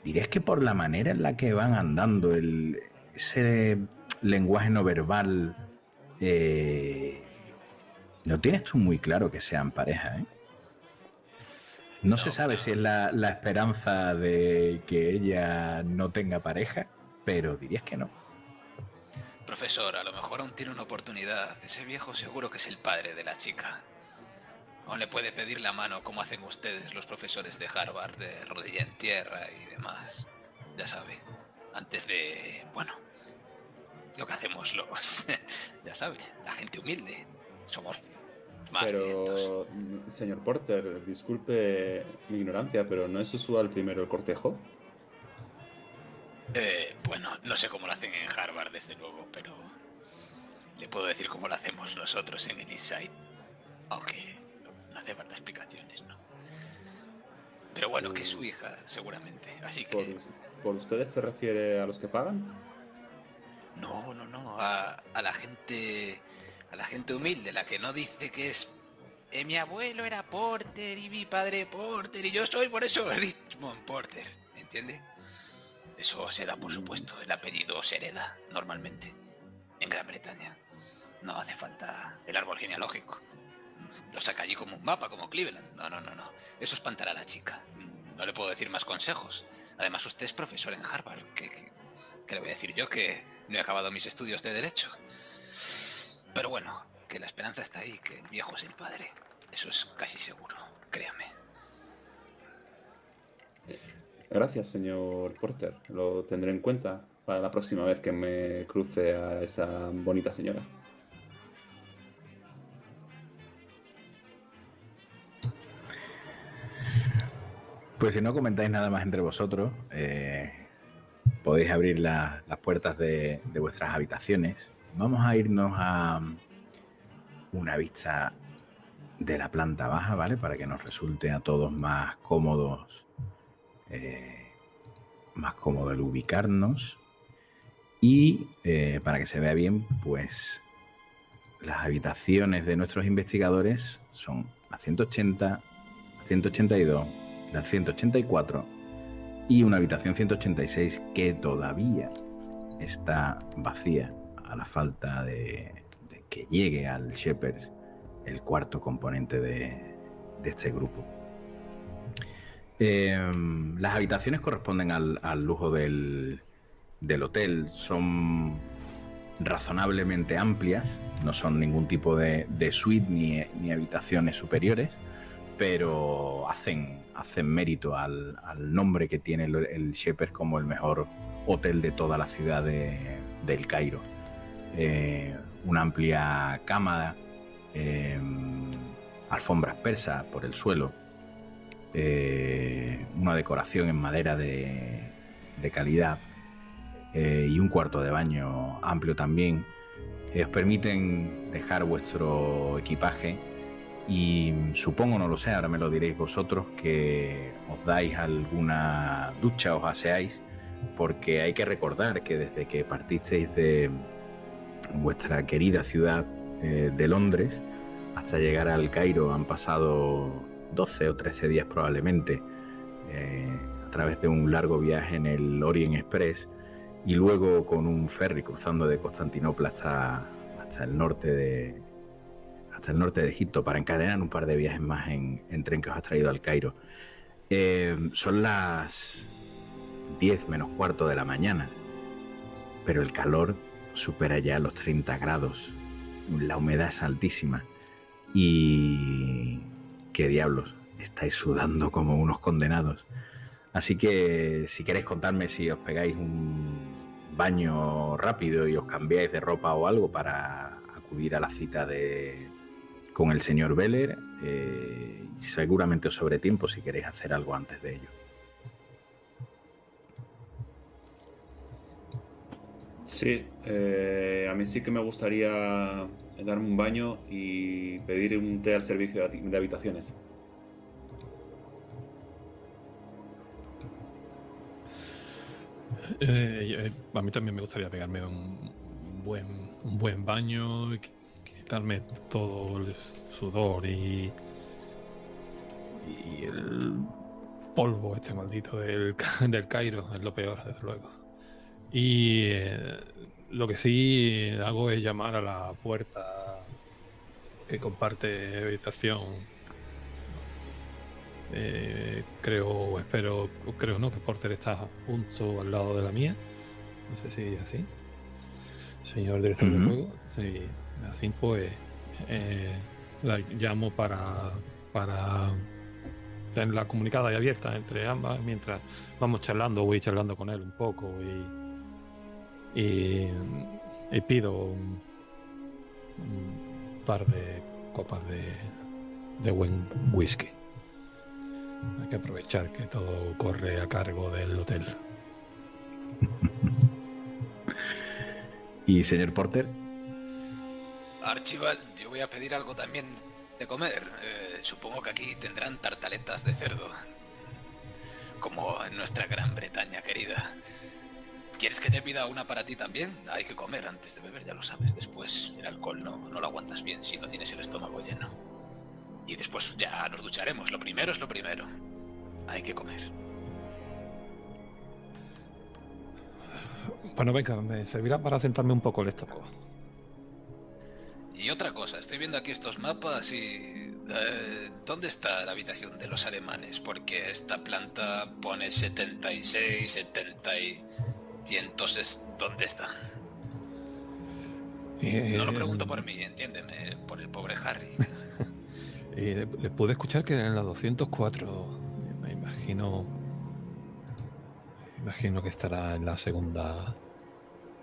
dirías que por la manera en la que van andando, el, ese lenguaje no verbal, eh, no tienes tú muy claro que sean pareja, ¿eh? No, No, se sabe si es la, la esperanza de que ella no tenga pareja, pero dirías que no. Profesor, a lo mejor aún tiene una oportunidad. Ese viejo seguro que es el padre de la chica. Aún le puede pedir la mano como hacen ustedes los profesores de Harvard, de rodilla en tierra y demás. Ya sabe, antes de... bueno, lo que hacemos los... [laughs] ya sabe, la gente humilde. Somos. Pero, mm, señor Porter, disculpe mi ignorancia, pero ¿no es usual primero el cortejo? Eh, bueno, no sé cómo lo hacen en Harvard, desde luego, pero le puedo decir cómo lo hacemos nosotros en el Eastside. Aunque no, hace falta explicaciones, ¿no? Pero bueno, que es su hija, seguramente. Así ¿Por, que... por ustedes se refiere a los que pagan? No, no, no. A, a la gente... A la gente humilde, la que no dice que es... "Eh, mi abuelo era Porter y mi padre Porter y yo soy por eso [laughs] Richmond Porter. ¿Me entiende? Eso se da, por supuesto. El apellido se hereda normalmente en Gran Bretaña. No hace falta el árbol genealógico. Lo saca allí como un mapa, como Cleveland. No, no, no, no. Eso espantará a la chica. No le puedo decir más consejos. Además, usted es profesor en Harvard. ¿Qué, qué- qué le voy a decir yo que no he acabado mis estudios de Derecho? Pero bueno, que la esperanza está ahí, que el viejo es el padre. Eso es casi seguro, créame. Gracias, señor Porter. Lo tendré en cuenta para la próxima vez que me cruce a esa bonita señora. Pues si no comentáis nada más entre vosotros, eh, podéis abrir la- las puertas de, de vuestras habitaciones. Vamos a irnos a una vista de la planta baja, ¿vale? Para que nos resulte a todos más cómodos, eh, más cómodo el ubicarnos. Y eh, para que se vea bien, pues las habitaciones de nuestros investigadores son la 180, la 182, la 184 y una habitación 186 que todavía está vacía a la falta de, que llegue al Shepherds el cuarto componente de, este grupo. Em, las habitaciones corresponden al, lujo del, hotel, son razonablemente amplias, no son ningún tipo de, suite ni, habitaciones superiores, pero hacen, mérito al, nombre que tiene el, el como el mejor hotel de toda la ciudad de- del Cairo. Eh, una amplia cama, eh, alfombras persas por el suelo, eh, una decoración en madera de, de calidad eh, y un cuarto de baño amplio también. Os permiten dejar vuestro equipaje y supongo, no lo sé, ahora me lo diréis vosotros, que os dais alguna ducha, os aseáis, porque hay que recordar que desde que partisteis de vuestra querida ciudad eh, de Londres hasta llegar al Cairo han pasado 12 o 13 días probablemente eh, a través de un largo viaje en el Orient Express y luego con un ferry cruzando de Constantinopla hasta, hasta el norte de hasta el norte de Egipto para encadenar un par de viajes más en, en tren que os ha traído al Cairo. Eh, son las 10 menos cuarto de la mañana, pero el calor supera ya los 30 grados, la humedad es altísima y qué diablos, estáis sudando como unos condenados. Así que si queréis contarme si os pegáis un baño rápido y os cambiáis de ropa o algo para acudir a la cita de con el señor Beller. Eh, seguramente sobre tiempo si queréis hacer algo antes de ello. Sí, eh, a mí sí que me gustaría darme un baño y pedir un té al servicio de habitaciones. Eh, a mí también me gustaría pegarme un buen, un buen baño, quitarme todo el sudor y, y el polvo este maldito del, del Cairo, es lo peor, desde luego. Y eh, lo que sí hago es llamar a la puerta que comparte habitación. Eh, creo, espero, creo no, que Porter está junto al lado de la mía. No sé si es así. Señor director de juego. Sí, así pues eh, la llamo para, para tenerla comunicada y abierta entre ambas mientras vamos charlando, voy charlando con él un poco y, y, pido un, par de copas de, de buen whisky. Hay que aprovechar que todo corre a cargo del hotel. [laughs] ¿Y señor Porter? Archibald, yo voy a pedir algo también de comer. Eh, supongo que aquí tendrán tartaletas de cerdo. Como en nuestra Gran Bretaña querida. ¿Quieres que te pida una para ti también? Hay que comer antes de beber, ya lo sabes. Después el alcohol no, no lo aguantas bien si no tienes el estómago lleno. Y después ya nos ducharemos. Lo primero es lo primero. Hay que comer. Bueno, venga, me servirá para sentarme un poco el estómago. Y otra cosa, estoy viendo aquí estos mapas y... Eh, ¿Dónde está la habitación de los alemanes? Porque esta planta pone 76, 70 y... Cientos ¿Dónde están? no lo pregunto por mí, entiéndeme, por el pobre Harry. [laughs] le, pude escuchar que en la 204, me imagino... Me imagino que estará en la segunda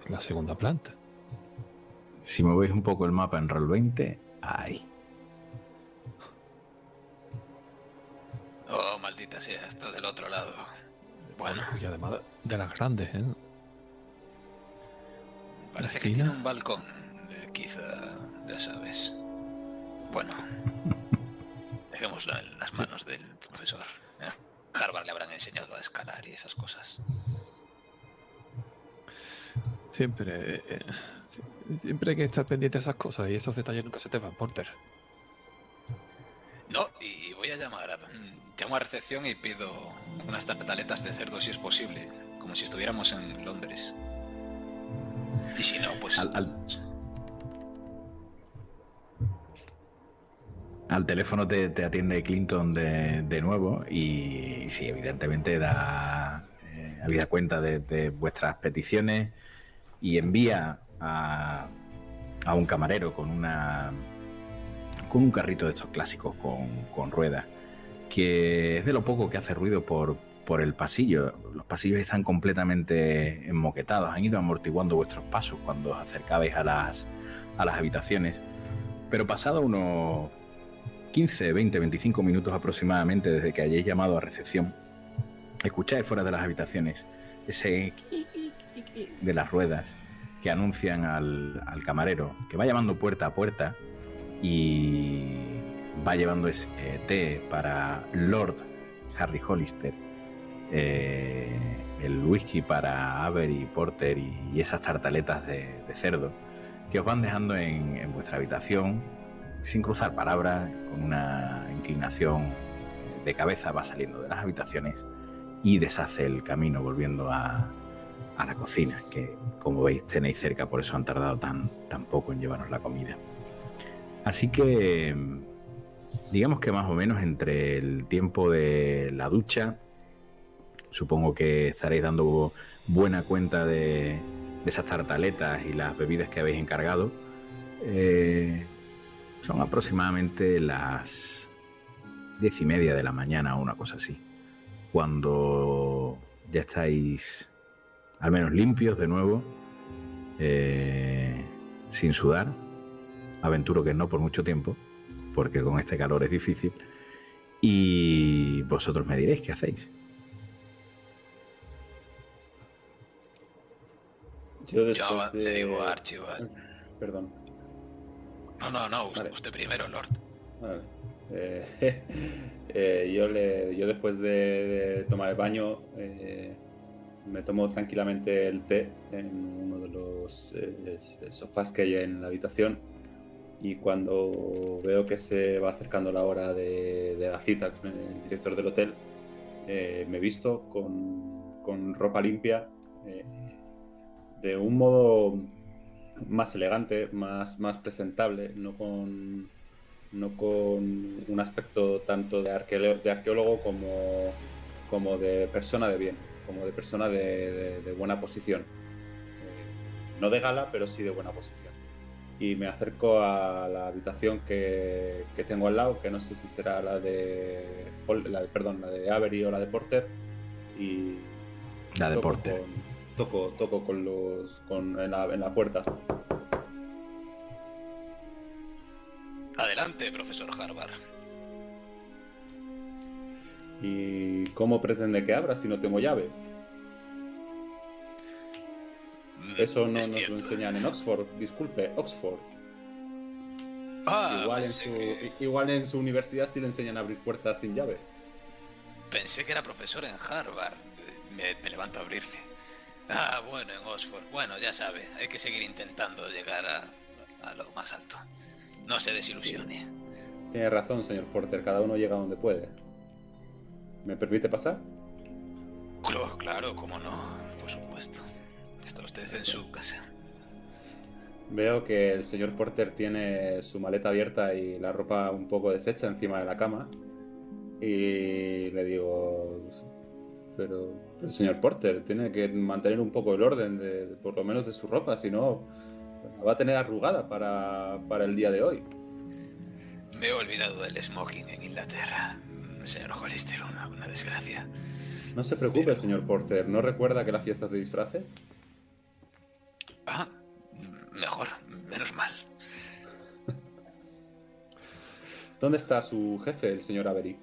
la segunda planta. Si movéis un poco el mapa en Roll 20, ahí. Oh, maldita sea, está del otro lado. Bueno. Y además de las grandes, ¿eh? Parece que tiene un balcón. Eh, quizá, ya sabes. Bueno. [laughs] Dejémoslo en las manos del profesor. ¿eh? Harvard le habrán enseñado a escalar y esas cosas. Siempre, eh, siempre hay que estar pendiente de esas cosas y esos detalles nunca se te van, Porter. No, y voy a llamar a, llamo a recepción y pido unas tartaletas de cerdo si es posible, como si estuviéramos en Londres. Y si no, pues... Al, teléfono te, atiende Clinton de, nuevo y sí, evidentemente da eh, habida cuenta de vuestras peticiones y envía a, un camarero con una con un carrito de estos clásicos con, ruedas, que es de lo poco que hace ruido por, por el pasillo. Los pasillos están completamente enmoquetados, han ido amortiguando vuestros pasos cuando os acercabais a las, a las habitaciones. Pero pasado unos 15, 20, 25 minutos aproximadamente desde que hayáis llamado a recepción, escucháis fuera de las habitaciones ese de las ruedas que anuncian al, camarero que va llamando puerta a puerta y va llevando ese eh, té para Lord Harry Hollister, eh, el whisky para Avery Porter y, esas tartaletas de, cerdo que os van dejando en, vuestra habitación sin cruzar palabras, con una inclinación de cabeza va saliendo de las habitaciones y deshace el camino volviendo a, la cocina, que como veis tenéis cerca, por eso han tardado tan, tan poco en llevarnos la comida. Así que digamos que más o menos entre el tiempo de la ducha, supongo que estaréis dando buena cuenta de, esas tartaletas y las bebidas que habéis encargado. Eh, son aproximadamente las diez y media de la mañana o una cosa así. Cuando ya estáis al menos limpios de nuevo, eh, sin sudar, aventuro que no por mucho tiempo, porque con este calor es difícil. Y vosotros me diréis qué hacéis. Yo, le digo a Archibald. Perdón. No, no, no, usted, primero, Lord. Vale. Eh, [laughs] eh, yo, le, yo después de, tomar el baño eh, me tomo tranquilamente el té en uno de los sofás que hay en la habitación y cuando veo que se va acercando la hora de, la cita con el director del hotel, me visto con, con ropa limpia de un modo más elegante, más, más presentable, no con, no con un aspecto tanto de, de arqueólogo como, como de persona de bien, como de persona de, buena posición. Eh, no de gala, pero sí de buena posición. Y me acerco a la habitación que, tengo al lado, que no sé si será la de, la perdón, la de Avery o la de Porter. Y la de Porter toco, toco con los, con, en, la, en la puerta. Adelante, profesor Harvard. ¿Y cómo pretende que abra si no tengo llave? Mm, Eso no nos lo enseñan en Oxford. Disculpe, Oxford. Ah, igual, en su, igual en su universidad sí le enseñan a abrir puertas sin llave. Pensé que era profesor en Harvard. me levanto a abrirle. Ah, bueno, en Oxford. Bueno, ya sabe, hay que seguir intentando llegar a, lo más alto. No se desilusione. Tiene razón, señor Porter. Cada uno llega donde puede. ¿Me permite pasar? Claro, claro, cómo no. Por supuesto. Está usted en su casa. Veo que el señor Porter tiene su maleta abierta y la ropa un poco deshecha encima de la cama. Y le digo, pero el señor Porter tiene que mantener un poco el orden, de, por lo menos de su ropa, si no, la va a tener arrugada para, el día de hoy. Me he olvidado del smoking en Inglaterra, señor Hollister, una, desgracia. No se preocupe, señor Porter, ¿no recuerda que la fiesta de disfraces? Ah, mejor, menos mal. ¿Dónde está su jefe, el señor Avery?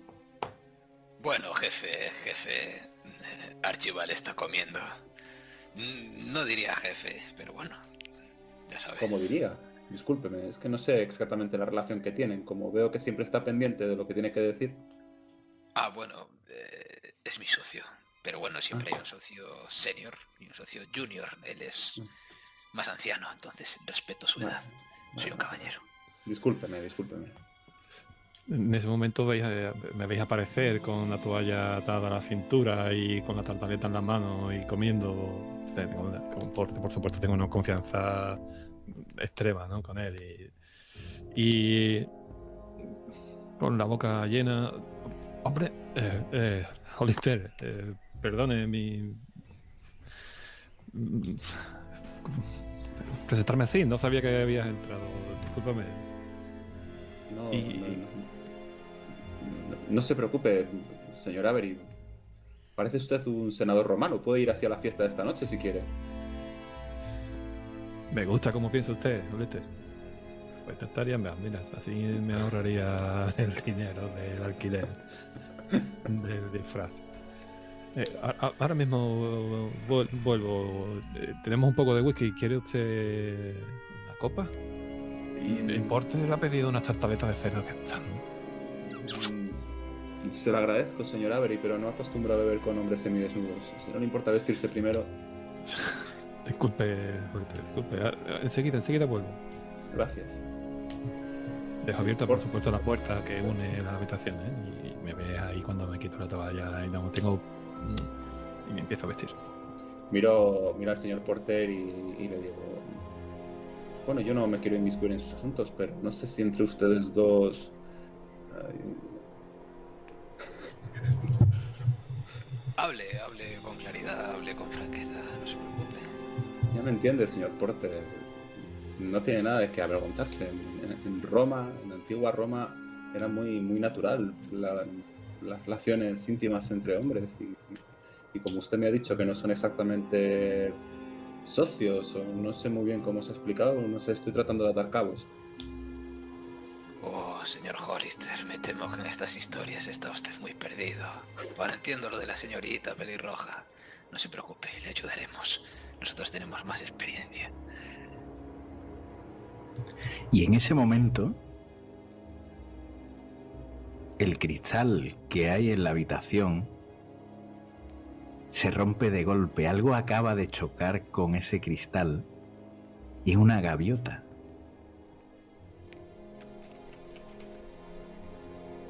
Bueno, jefe, jefe, Archival está comiendo. Mm, no diría jefe, pero bueno, ya sabes. ¿Cómo diría? Discúlpeme, es que no sé exactamente la relación que tienen. Como veo que siempre está pendiente de lo que tiene que decir. Ah, bueno, eh, es mi socio. Pero bueno, siempre hay un socio senior y un socio junior. Él es mm. más anciano, entonces respeto su edad. Soy un caballero. Discúlpeme, discúlpeme. En ese momento veis, me veis aparecer con la toalla atada a la cintura y con la tartaleta en la mano y comiendo. por, por, supuesto, tengo una confianza extrema ¿no? con él. Y, con la boca llena. Hombre, eh, eh, Hollister, eh, perdone mi. presentarme así, no sabía que habías entrado. Discúlpame. No, y, no se preocupe, señor Avery. Parece usted un senador romano. Puede ir hacia la fiesta de esta noche si quiere. Me gusta cómo piensa usted, Ulete. Pues estaría mira, así me ahorraría [laughs] el dinero del alquiler [laughs] del disfraz. Eh, ahora mismo vuelvo. Eh, tenemos un poco de whisky. ¿Quiere usted una copa? Y me importa, le ha pedido unas tartaletas de cerdo que están se lo agradezco, señor Avery, pero no acostumbro a beber con hombres semidesnudos. Si no le importa vestirse primero. [laughs] disculpe, disculpe. Ah, enseguida, enseguida vuelvo. Gracias. Dejo abierta, por supuesto, la puerta que une las habitaciones ¿eh? y me ve ahí cuando me quito la toalla y no tengo. Mm, y me empiezo a vestir. Miro, miro al señor Porter y, y le digo: Bueno, yo no me quiero inmiscuir en sus asuntos, pero no sé si entre ustedes dos hable, hable con claridad, hable con franqueza, no se preocupe. Ya me entiende, señor Porter. No tiene nada de que avergonzarse. En, Roma, en antigua Roma, era muy, muy natural las relaciones íntimas entre hombres. Y, como usted me ha dicho que no son exactamente socios, o no sé muy bien cómo se ha explicado, no sé, estoy tratando de atar cabos. Señor Hollister, me temo que en estas historias está usted muy perdido. Ahora entiendo lo de la señorita pelirroja. No se preocupe, le ayudaremos. Nosotros tenemos más experiencia. Y en ese momento, el cristal que hay en la habitación se rompe de golpe. Algo acaba de chocar con ese cristal y es una gaviota.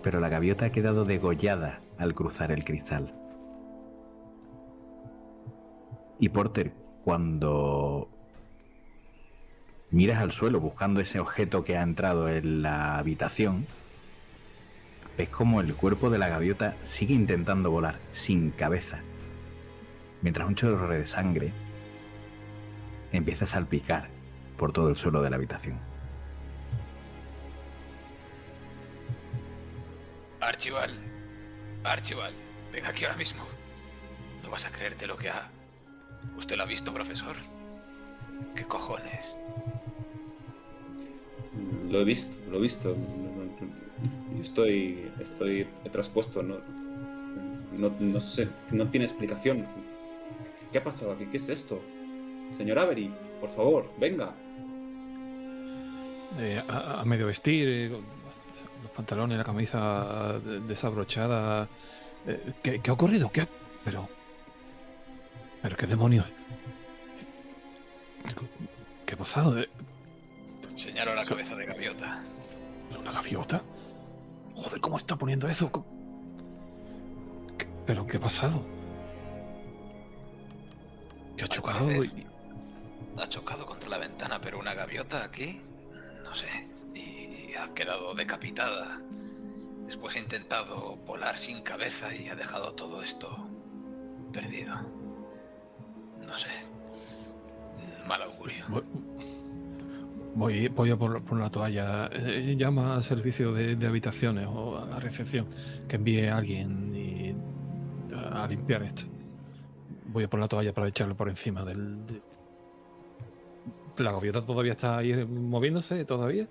Pero la gaviota ha quedado degollada al cruzar el cristal. Y Porter, cuando miras al suelo buscando ese objeto que ha entrado en la habitación, ves como el cuerpo de la gaviota sigue intentando volar sin cabeza, mientras un chorro de sangre empieza a salpicar por todo el suelo de la habitación. Archival, Archival, ven aquí ahora mismo. No vas a creerte lo que ha... ¿Usted lo ha visto, profesor? ¿Qué cojones? Lo he visto, lo he visto. Yo estoy, estoy traspuesto, no, no, no sé, no tiene explicación. ¿Qué ha pasado aquí? ¿Qué es esto? Señor Avery, por favor, venga. Eh, a, a medio vestir, eh, pantalones, la camisa desabrochada. Eh, ¿qué, ¿Qué ha ocurrido? ¿Qué ha- Pero. ¿Pero qué demonios? ¿Qué ha pasado? Eh, Señalo la cabeza de gaviota. ¿Una gaviota? Joder, ¿cómo está poniendo eso? Co- ¿Qué- ¿Pero qué ha pasado? ¿Qué ha Al chocado? parecer. y- Ha chocado contra la ventana, pero una gaviota aquí, no sé, y ha quedado decapitada. Después ha intentado volar sin cabeza y ha dejado todo esto perdido. No sé. Mal augurio. Voy, voy, a por, por la toalla. Eh, llama al servicio de, de habitaciones o a recepción que envíe a alguien y- a, a limpiar esto. Voy a por la toalla para echarlo por encima del. de- ¿La gaviota todavía está ahí moviéndose? ¿Todavía?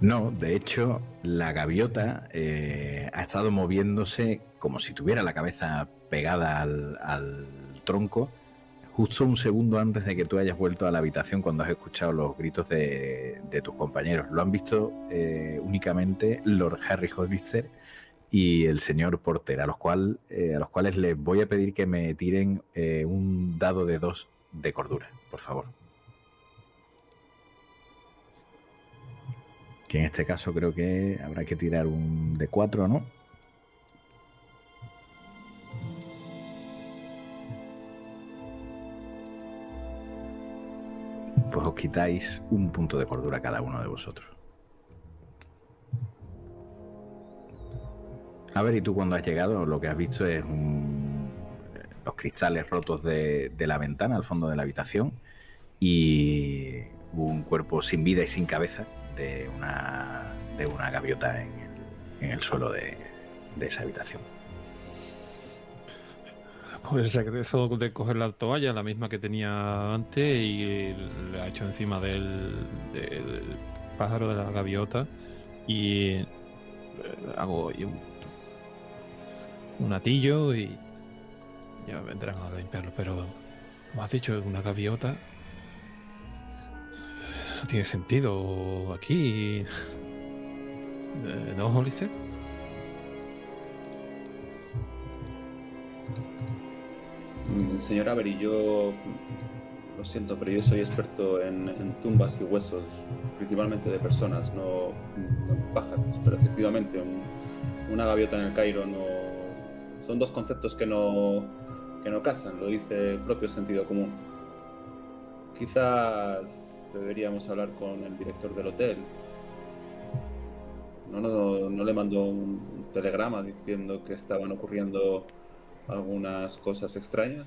No, de hecho, la gaviota eh, ha estado moviéndose como si tuviera la cabeza pegada al, tronco, justo un segundo antes de que tú hayas vuelto a la habitación cuando has escuchado los gritos de, de tus compañeros. Lo han visto eh, únicamente Lord Harry Hollister y el señor Porter, a los, cual, eh, a los cuales les voy a pedir que me tiren eh, un dado de dos de cordura, por favor. Que en este caso creo que habrá que tirar un de 4, ¿no? Pues os quitáis un punto de cordura cada uno de vosotros. A ver, y tú cuando has llegado, lo que has visto es un- los cristales rotos de, de la ventana al fondo de la habitación y un cuerpo sin vida y sin cabeza de una, de una gaviota en el, en el suelo de, de esa habitación. Pues regreso de coger la toalla, la misma que tenía antes, y la ha hecho encima del, pájaro de la gaviota. Y eh, hago un, un atillo y ya vendrán a limpiarlo. Pero, como has dicho, una gaviota. No tiene sentido aquí. Eh, ¿No, Hollister? Mm, Señor Avery, yo lo siento, pero yo soy experto en, tumbas y huesos, principalmente de personas, no, pájaros. Pero efectivamente, un- una gaviota en el Cairo no. Son dos conceptos que no, que no casan, lo dice el propio sentido común. Quizás deberíamos hablar con el director del hotel. No, no, no le mandó un telegrama diciendo que estaban ocurriendo algunas cosas extrañas.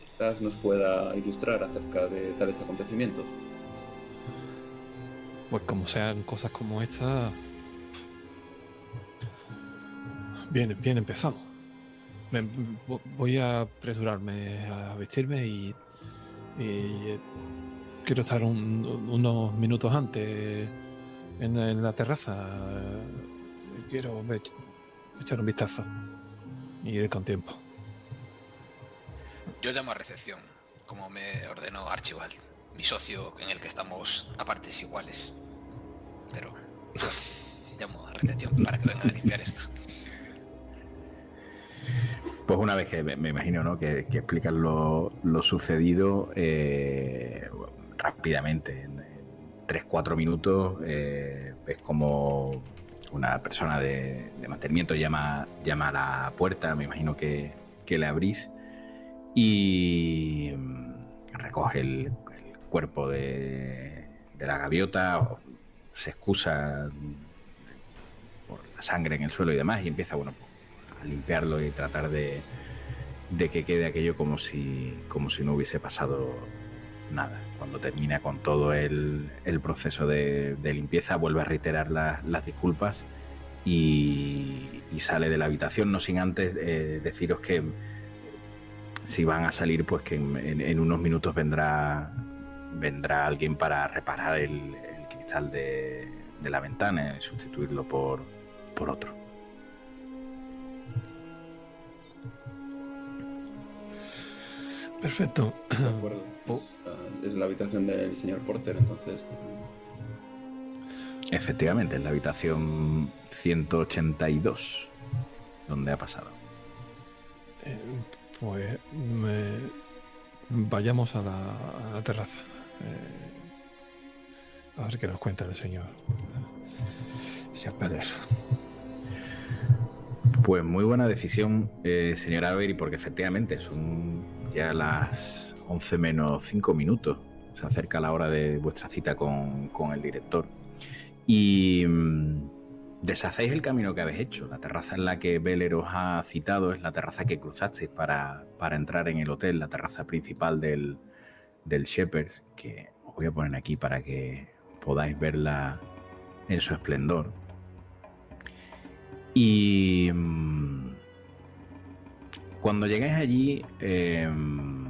Quizás nos pueda ilustrar acerca de tales acontecimientos. Pues como sean cosas como esta. Bien, bien empezamos. Voy a apresurarme a vestirme y, y, eh, quiero estar un- unos minutos antes en, la terraza. Quiero echar un vistazo y ir con tiempo. Yo llamo a recepción, como me ordenó Archibald, mi socio en el que estamos a partes iguales. Pero llamo a recepción para que vengan a limpiar esto. Pues una vez que me, imagino ¿no? que, explican lo, sucedido eh, rápidamente, en, 3-4 minutos, eh, es como una persona de, mantenimiento llama, llama a la puerta, me imagino que, le abrís, y mm, recoge el, cuerpo de, la gaviota, se excusa por la sangre en el suelo y demás, y empieza bueno, a limpiarlo y tratar de, que quede aquello como si, como si no hubiese pasado nada. Cuando termina con todo el, proceso de, limpieza, vuelve a reiterar las disculpas y, sale de la habitación, no sin antes eh, deciros que si van a salir, pues que en, unos minutos vendrá, vendrá alguien para reparar el, cristal de, la ventana y sustituirlo por, por otro. Perfecto. De acuerdo. [clears throat] Oh. Es la habitación del señor Porter, entonces. Efectivamente, es la habitación 182 donde ha pasado. Eh, pues vayamos a la, terraza. Eh, a ver qué nos cuenta el señor. Señor Pues muy buena decisión, eh, señora Avery, porque efectivamente son ya las 11 menos 5 minutos. Se acerca la hora de vuestra cita con, el director. Y mm, deshacéis el camino que habéis hecho. La terraza en la que Beller os ha citado es la terraza que cruzasteis para, entrar en el hotel, la terraza principal del, del Shepherds, que os voy a poner aquí para que podáis verla en su esplendor. Y mm, cuando llegáis allí, em,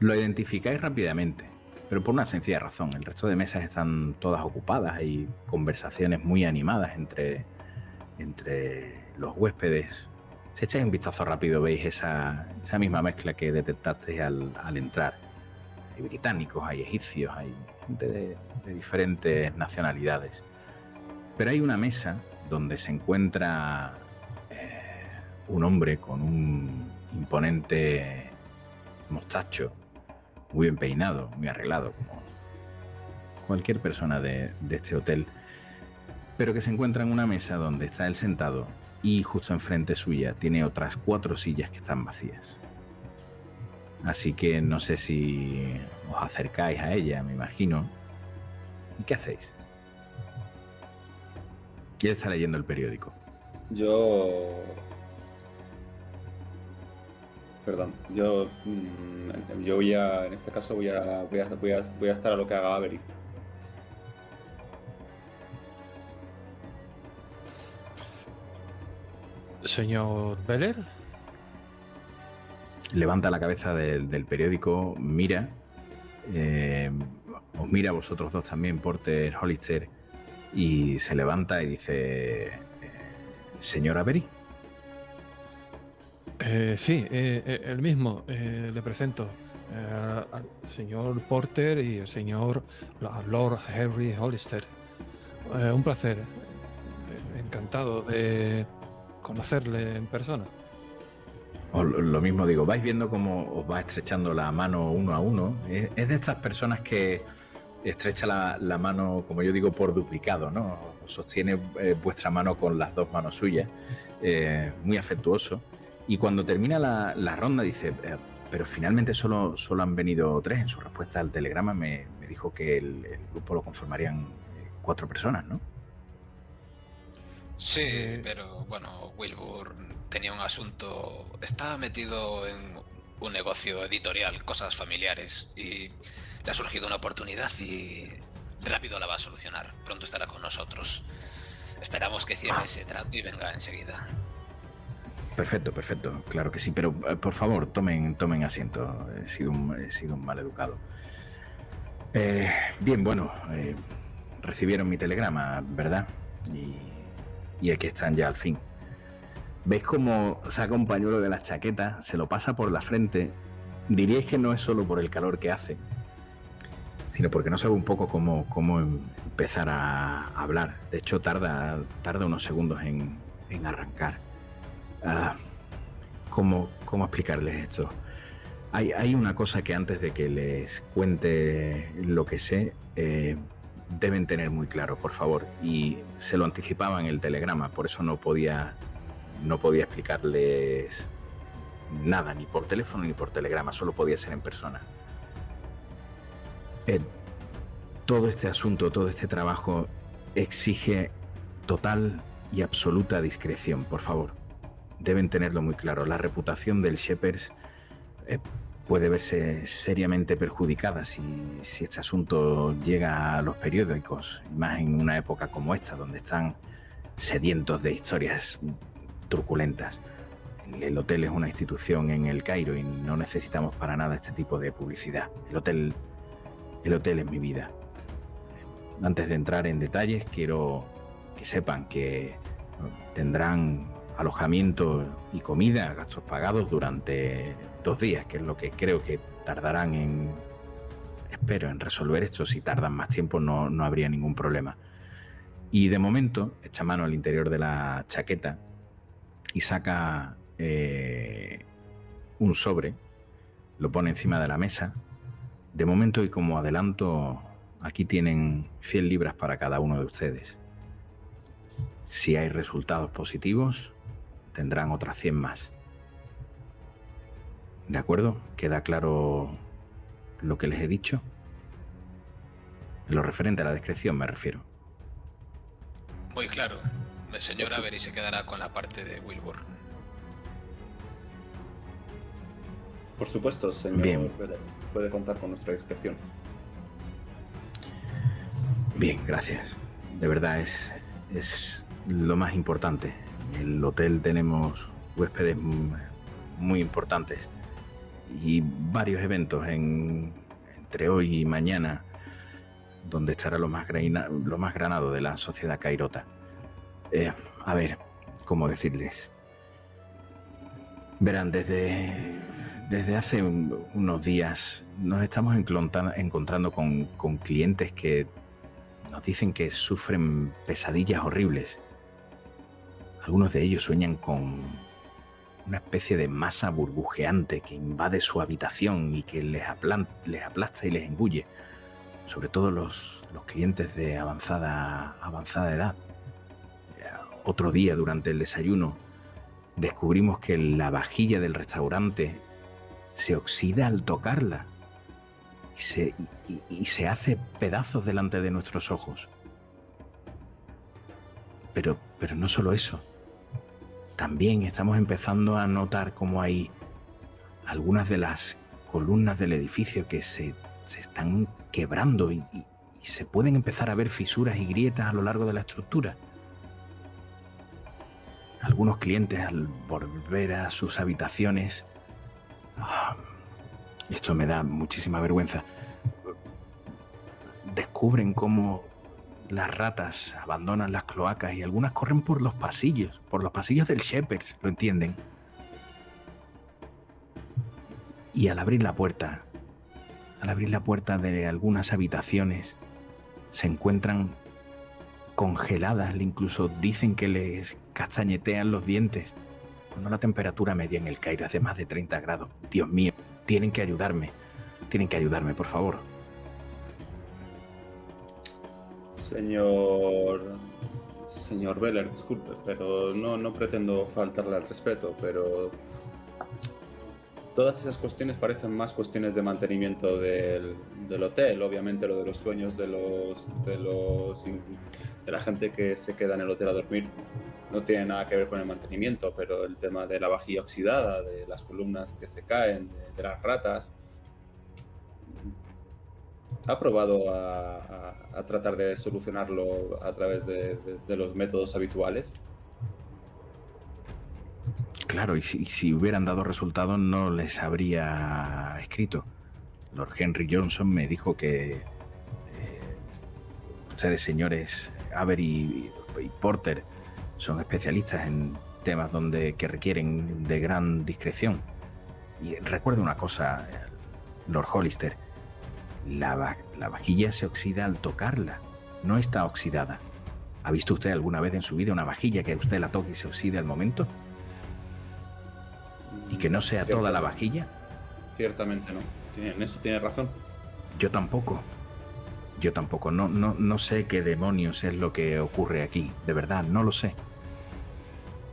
lo identificáis rápidamente, pero por una sencilla razón. El resto de mesas están todas ocupadas, hay conversaciones muy animadas entre, entre los huéspedes. Si echáis un vistazo rápido, veis esa, misma mezcla que detectaste al, entrar. Hay británicos, hay egipcios, hay gente de diferentes nacionalidades. Pero hay una mesa donde se encuentra un hombre con un imponente mostacho, muy bien peinado, muy arreglado, como cualquier persona de, este hotel, pero que se encuentra en una mesa donde está él sentado y justo enfrente suya tiene otras cuatro sillas que están vacías. Así que no sé si os acercáis a ella, me imagino. ¿Y qué hacéis? ¿Quién está leyendo el periódico? Yo perdón. Yo, mm, yo voy a, en este caso voy a, voy a, voy a, estar a lo que haga Avery. Señor Beller. Levanta la cabeza del, periódico, mira, eh, os mira a vosotros dos también, Porter, Hollister, y se levanta y dice, eh, señor Avery. Eh, sí, eh, eh, el mismo. le presento al señor Porter y el señor Lord Henry Hollister. un placer. Encantado de conocerle en persona. lo mismo digo, vais viendo cómo os va estrechando la mano uno a uno. Es, de estas personas que estrecha la, mano, como yo digo, por duplicado, ¿no? Sostiene vuestra mano con las dos manos suyas. muy afectuoso. Y cuando termina la, ronda dice, eh, pero finalmente solo, solo han venido tres. En su respuesta al telegrama me, dijo que el, grupo lo conformarían eh, cuatro personas, ¿no? Sí, pero bueno, Wilbur tenía un asunto, estaba metido en un negocio editorial, cosas familiares, y le ha surgido una oportunidad y rápido la va a solucionar. Pronto estará con nosotros. Esperamos que cierre ese trato y venga enseguida. Perfecto, perfecto, claro que sí, pero eh, por favor, tomen, tomen asiento. He sido un, he sido un mal educado. Eh, bien, bueno, eh, recibieron mi telegrama, ¿verdad? Y, aquí están ya al fin. ¿Veis cómo saca un pañuelo de la chaqueta, se lo pasa por la frente? Diríais que no es solo por el calor que hace, sino porque no sabe un poco cómo, cómo empezar a hablar. De hecho, tarda, tarda unos segundos en, en arrancar. Ah, ¿cómo, ¿Cómo explicarles esto? Hay, hay, una cosa que antes de que les cuente lo que sé, eh, deben tener muy claro, por favor. Y se lo anticipaba en el telegrama, por eso no podía, no podía explicarles nada, ni por teléfono ni por telegrama, solo podía ser en persona. Eh, todo este asunto, todo este trabajo exige total y absoluta discreción, por favor. Deben tenerlo muy claro. La reputación del Shepherds eh, puede verse seriamente perjudicada si, si, este asunto llega a los periódicos, más en una época como esta, donde están sedientos de historias truculentas. El hotel es una institución en el Cairo y no necesitamos para nada este tipo de publicidad. El hotel, el hotel es mi vida. Antes de entrar en detalles, quiero que sepan que tendrán alojamiento y comida, gastos pagados durante dos días, que es lo que creo que tardarán en, espero, en resolver esto. Si tardan más tiempo no, no habría ningún problema. Y de momento echa mano al interior de la chaqueta y saca eh, un sobre, lo pone encima de la mesa. De momento y como adelanto, aquí tienen 100 libras para cada uno de ustedes. Si hay resultados positivos, tendrán otras 100 más. ¿De acuerdo? ¿Queda claro lo que les he dicho? lo referente a la discreción me refiero. Muy claro. El señor Avery se quedará con la parte de Wilbur. Por supuesto, señor. Bien. Puede contar con nuestra discreción. Bien, gracias. De verdad es, es lo más importante. En el hotel tenemos huéspedes muy importantes y varios eventos en, entre hoy y mañana donde estará lo más, lo más granado de la sociedad cairota. Eh, a ver, ¿cómo decirles? Verán, desde, desde hace un, unos días nos estamos encontrando con, con clientes que nos dicen que sufren pesadillas horribles. Algunos de ellos sueñan con una especie de masa burbujeante que invade su habitación y que les, aplasta y les engulle. Sobre todo los, clientes de avanzada, edad. Otro día durante el desayuno descubrimos que la vajilla del restaurante se oxida al tocarla y se, y se hace pedazos delante de nuestros ojos. Pero, pero no solo eso. También estamos empezando a notar cómo hay algunas de las columnas del edificio que se, se están quebrando y, se pueden empezar a ver fisuras y grietas a lo largo de la estructura. Algunos clientes al volver a sus habitaciones... Oh, esto me da muchísima vergüenza. Descubren cómo las ratas abandonan las cloacas y algunas corren por los pasillos, por los pasillos del Shepherds, ¿lo entienden? Y al abrir la puerta, al abrir la puerta de algunas habitaciones, se encuentran congeladas, incluso dicen que les castañetean los dientes, cuando la temperatura media en el Cairo es de más de 30 grados. Dios mío, tienen que ayudarme, tienen que ayudarme, por favor. Señor. Señor Beller, disculpe, pero no, no pretendo faltarle al respeto, pero. Todas esas cuestiones parecen más cuestiones de mantenimiento del, del hotel. Obviamente, lo de los sueños de los, de los. de la gente que se queda en el hotel a dormir no tiene nada que ver con el mantenimiento, pero el tema de la vajilla oxidada, de las columnas que se caen, de las ratas, ¿Ha probado a, tratar de solucionarlo a través de, los métodos habituales? Claro, y si, hubieran dado resultados no les habría escrito. Lord Henry Johnson me dijo que eh, ustedes, señores Avery y Porter, son especialistas en temas donde que requieren de gran discreción. Y recuerde una cosa, Lord Hollister, la, la vajilla se oxida al tocarla, no está oxidada. ¿Ha visto usted alguna vez en su vida una vajilla que usted la toque y se oxide al momento? ¿Y que no sea toda la vajilla? Ciertamente no. En eso tiene razón. Yo tampoco. Yo tampoco. No, no, no sé qué demonios es lo que ocurre aquí. De verdad, no lo sé.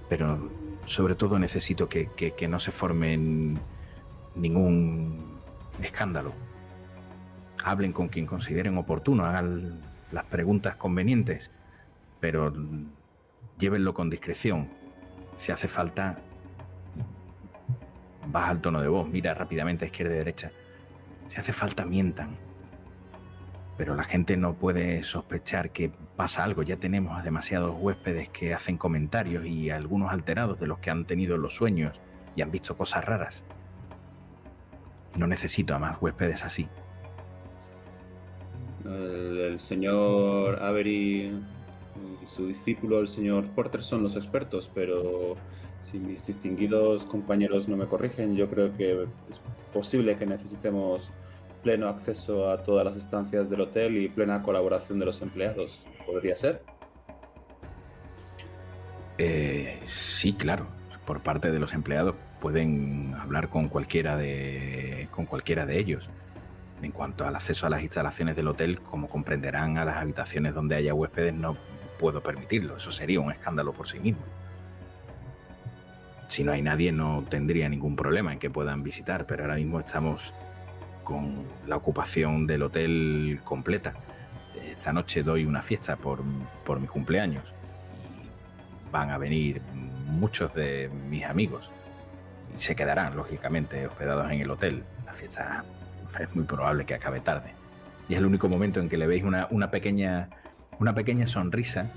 Pero sobre todo necesito que, que no se forme ningún escándalo. Hablen con quien consideren oportuno, hagan las preguntas convenientes, pero llévenlo con discreción. Si hace falta, baja el tono de voz, mira rápidamente a izquierda y derecha. Si hace falta, mientan. Pero la gente no puede sospechar que pasa algo. Ya tenemos a demasiados huéspedes que hacen comentarios y algunos alterados de los que han tenido los sueños y han visto cosas raras. No necesito a más huéspedes así. El, señor Avery y su discípulo, el señor Porter, son los expertos, pero si mis distinguidos compañeros no me corrigen, yo creo que es posible que necesitemos pleno acceso a todas las estancias del hotel y plena colaboración de los empleados. ¿Podría ser? Eh, sí, claro. Por parte de los empleados pueden hablar con cualquiera de, con cualquiera de ellos. En cuanto al acceso a las instalaciones del hotel, como comprenderán, a las habitaciones donde haya huéspedes no puedo permitirlo. Eso sería un escándalo por sí mismo. Si no hay nadie, no tendría ningún problema en que puedan visitar, pero ahora mismo estamos con la ocupación del hotel completa. Esta noche doy una fiesta por, por mi cumpleaños y van a venir muchos de mis amigos y se quedarán, lógicamente, hospedados en el hotel. La fiesta es muy probable que acabe tarde. Y es el único momento en que le veis una, una pequeña, una pequeña sonrisa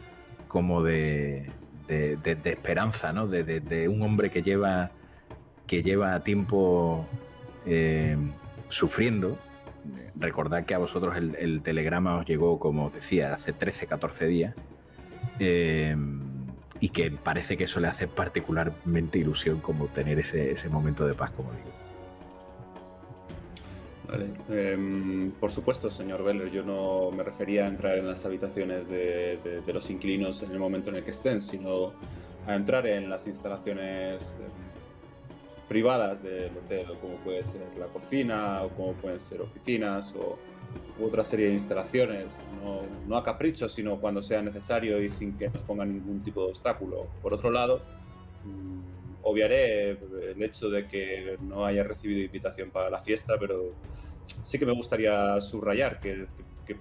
como de, de, esperanza, ¿no? De, un hombre que lleva, que lleva tiempo eh, sufriendo. Recordad que a vosotros el, telegrama os llegó, como decía, hace 13, 14 días. Eh, y que parece que eso le hace particularmente ilusión como tener ese, ese momento de paz, como digo. Vale. Em, por supuesto, señor Beller, yo no me refería a entrar en las habitaciones de, los inquilinos en el momento en el que estén, sino a entrar en las instalaciones em, privadas del hotel, como puede ser la cocina, o como pueden ser oficinas, o otra serie de instalaciones, no, no a capricho, sino cuando sea necesario y sin que nos ponga ningún tipo de obstáculo. Por otro lado, mm, obviaré el hecho de que no haya recibido invitación para la fiesta, pero sí que me gustaría subrayar que,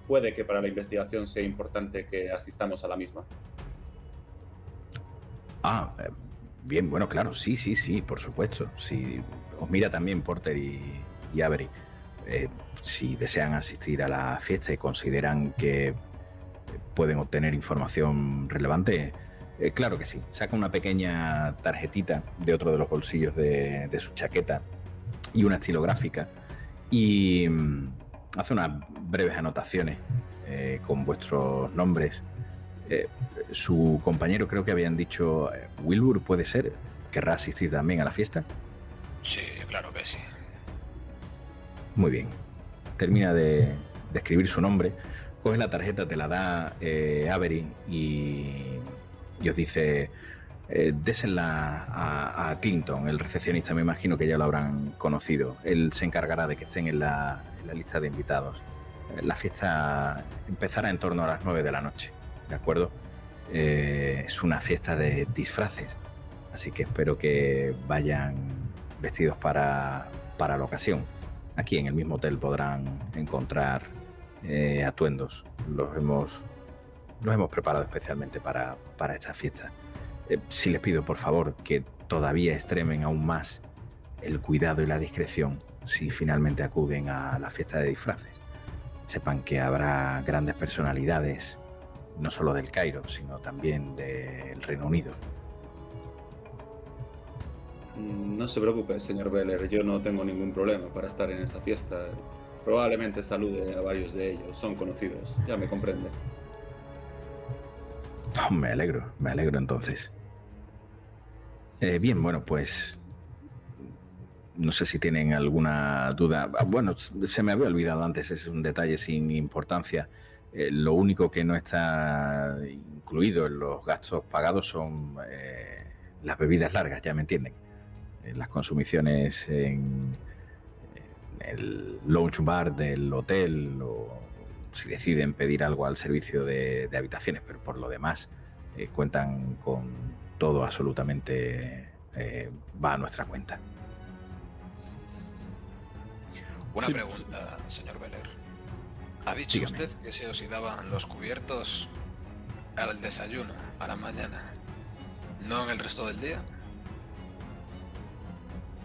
puede que para la investigación sea importante que asistamos a la misma. Ah, eh, bien, bueno, claro, sí, sí, sí, por supuesto. Si os mira también Porter y, y Avery. Eh, si desean asistir a la fiesta y consideran que pueden obtener información relevante, eh, claro que sí. Saca una pequeña tarjetita de otro de los bolsillos de, de su chaqueta y una estilográfica y mm, hace unas breves anotaciones eh, con vuestros nombres. Eh, su compañero creo que habían dicho, Wilbur puede ser, querrá asistir también a la fiesta. Sí, claro que sí. Muy bien. Termina de, escribir su nombre, coge la tarjeta, te la da Avery y, y os dice, eh, a, Clinton, el recepcionista, me imagino que ya lo habrán conocido. Él se encargará de que estén en la, lista de invitados. Eh, la fiesta empezará en torno a las 9 de la noche, ¿de acuerdo? Eh, es una fiesta de disfraces, así que espero que vayan vestidos para, la ocasión. Aquí en el mismo hotel podrán encontrar eh, atuendos. Los hemos, los hemos preparado especialmente para, para esta fiesta. Eh, si les pido por favor que todavía extremen aún más el cuidado y la discreción si finalmente acuden a la fiesta de disfraces. Sepan que habrá grandes personalidades, no solo del Cairo, sino también del Reino Unido. No se preocupe, señor Beller, yo no tengo ningún problema para estar en esa fiesta. Probablemente salude a varios de ellos, son conocidos, ya me comprende. Oh, me alegro, me alegro entonces. Eh, bien, bueno, pues no sé si tienen alguna duda. Ah, bueno, se me había olvidado antes, es un detalle sin importancia. Eh, lo único que no está incluido en los gastos pagados son eh, las bebidas largas, ya me entienden. Eh, las consumiciones en, el lounge bar del hotel o si deciden pedir algo al servicio de, habitaciones, pero por lo demás cuentan con todo absolutamente va a nuestra cuenta. Una pregunta, señor Beller. ¿Ha dicho usted que se oxidaban los cubiertos al desayuno, a la mañana, no en el resto del día?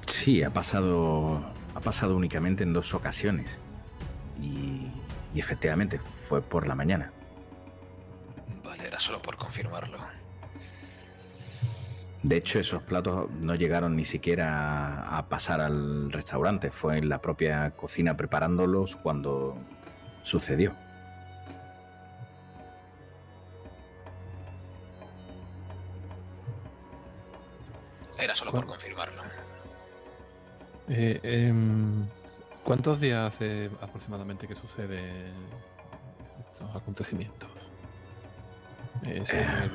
Sí, ha pasado, ha pasado únicamente en dos ocasiones. Y, y efectivamente fue por la mañana. Vale, era solo por confirmarlo. De hecho, esos platos no llegaron ni siquiera a pasar al restaurante. Fue en la propia cocina preparándolos cuando sucedió. Era solo por confirmarlo. Eh, em, ¿Cuántos días hace aproximadamente que sucede estos acontecimientos? Eh, eh.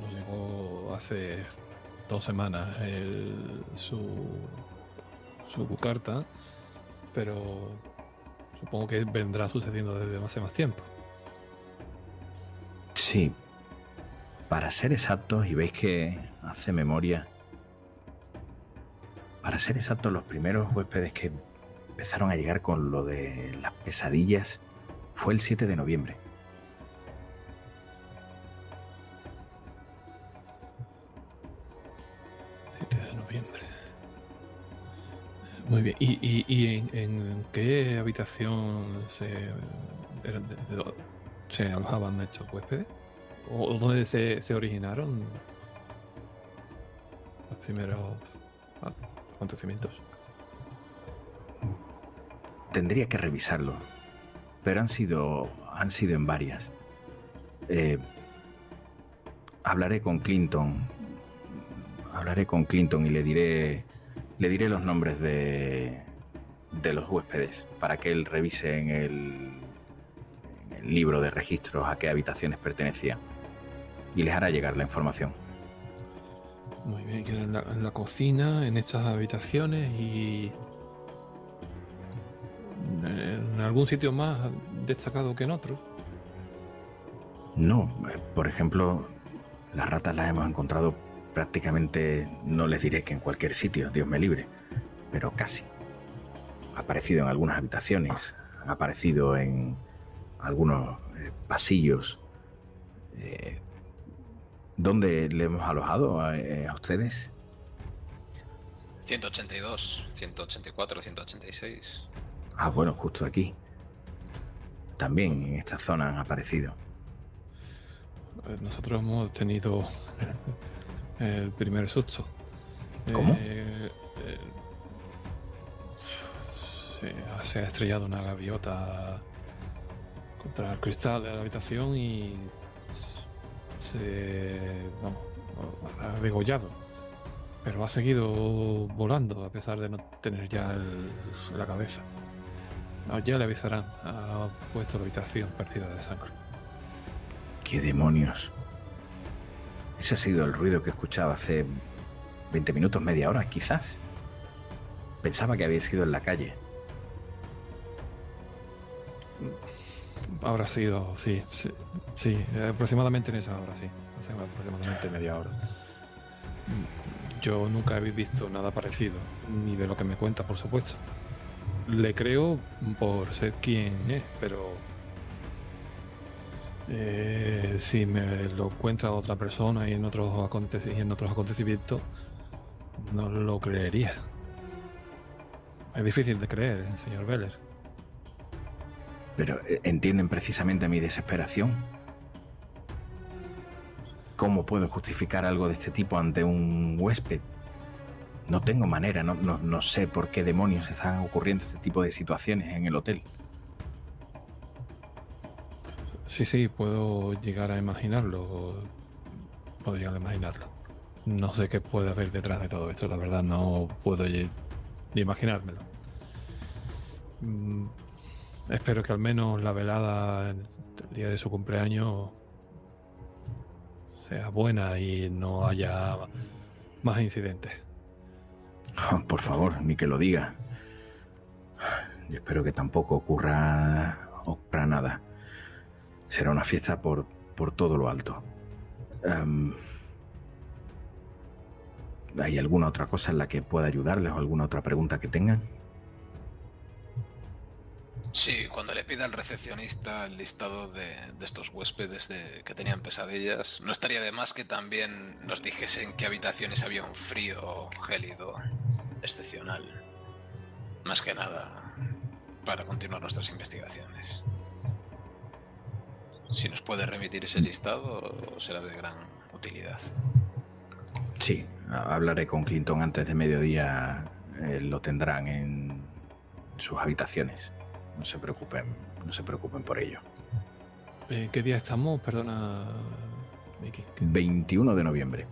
nos llegó hace dos semanas su, su carta, pero supongo que vendrá sucediendo desde hace más tiempo. Sí. Para ser exactos, y veis que hace memoria, para ser exactos, los primeros huéspedes que empezaron a llegar con lo de las pesadillas fue el 7 de noviembre. Muy bien. ¿Y, en, qué habitación se, se alojaban estos huéspedes? ¿O dónde se, originaron los primeros acontecimientos? Tendría que revisarlo, pero han sido, han sido en varias. Eh, hablaré con Clinton. Hablaré con Clinton y le diré le diré los nombres de, de los huéspedes para que él revise en el, libro de registros a qué habitaciones pertenecían y les hará llegar la información. Muy bien, en en la cocina, en estas habitaciones y algún sitio más destacado que en otros. No, eh, por ejemplo, las ratas las hemos encontrado prácticamente no les diré que en cualquier sitio, Dios me libre, pero casi. Ha aparecido en algunas habitaciones, ha aparecido en algunos eh, pasillos. Eh, ¿Dónde le hemos alojado a, eh, a, ustedes? 182, 184, 186. Ah, bueno, justo aquí. También en esta zona han aparecido. Nosotros hemos tenido el primer susto. ¿Cómo? Eh, eh, se, ha estrellado una gaviota contra el cristal de la habitación y se ha degollado. Pero ha seguido volando a pesar de no tener ya la cabeza. Ah, ya le avisarán. Ha puesto la habitación perdida de sangre. ¿Qué demonios? Ese ha sido el ruido que he escuchado hace 20 minutos, media hora, quizás. Pensaba que había sido en la calle. Habrá sido, sí, sí, aproximadamente en esa hora, sí. Hace aproximadamente media hora. Yo nunca he visto nada parecido, ni de lo que me cuenta, por supuesto. Le creo por ser quien es, pero eh, si me lo encuentra otra persona y en otros, en otros acontecimientos, no lo creería. Es difícil de creer, señor Veller. Pero eh, entienden precisamente mi desesperación. ¿Cómo puedo justificar algo de este tipo ante un huésped? No tengo manera, no, no sé por qué demonios están ocurriendo este tipo de situaciones en el hotel. Sí, sí, puedo llegar a imaginarlo. podrían imaginarlo. No sé qué puede haber detrás de todo esto, la verdad no puedo ni imaginármelo. Mm, espero que al menos la velada el día de su cumpleaños sea buena y no haya más incidentes. Por favor, ni que lo diga. Yo espero que tampoco ocurra, ocurra nada. Será una fiesta por, por todo lo alto. Em, ¿Hay alguna otra cosa en la que pueda ayudarles o alguna otra pregunta que tengan? Sí, cuando le pida al recepcionista el listado de, estos huéspedes que tenían pesadillas, no estaría de más que también nos dijesen en qué habitaciones había un frío gélido excepcional. Más que nada para continuar nuestras investigaciones. Si nos puede remitir ese listado, será de gran utilidad. Sí, hablaré con Clinton antes de mediodía. Eh, lo tendrán en sus habitaciones. No se preocupen, no se preocupen por ello. Eh, ¿Qué día estamos? Perdona, 21 de noviembre.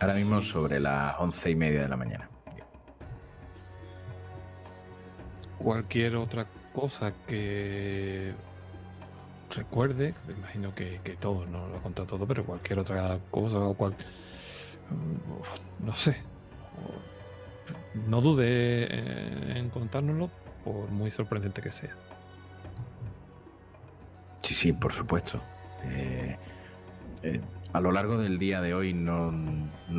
Ahora mismo sobre las once y media de la mañana. Cualquier otra cosa que recuerde, imagino que, todo, no lo he contado todo, pero cualquier otra cosa o cual. No sé. No dude en contárnoslo, por muy sorprendente que sea. Sí, sí, por supuesto. Eh, eh, a lo largo del día de hoy no,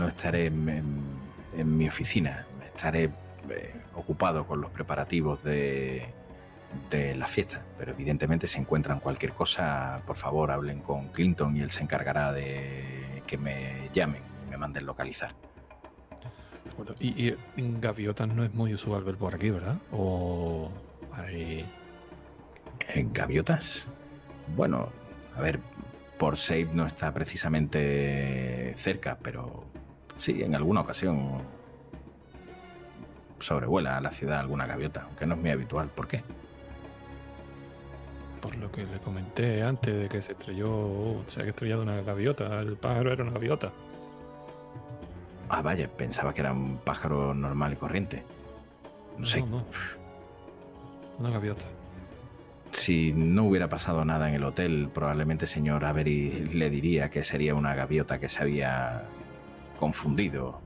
estaré en, mi oficina, estaré eh, ocupado con los preparativos de, de la fiesta, pero evidentemente si encuentran cualquier cosa, por favor hablen con Clinton y él se encargará de que me llamen y me manden localizar. Y, en gaviotas no es muy usual ver por aquí, ¿verdad? O hay... ¿En gaviotas? Bueno, a ver, por Safe no está precisamente cerca, pero sí, en alguna ocasión sobrevuela a la ciudad alguna gaviota, aunque no es muy habitual. ¿Por qué? Por lo que le comenté antes de que se estrelló, se ha estrellado una gaviota, el pájaro era una gaviota. Ah, vaya, pensaba que era un pájaro normal y corriente. No, sé. No. Una gaviota si no hubiera pasado nada en el hotel, probablemente señor Avery le diría que sería una gaviota que se había confundido,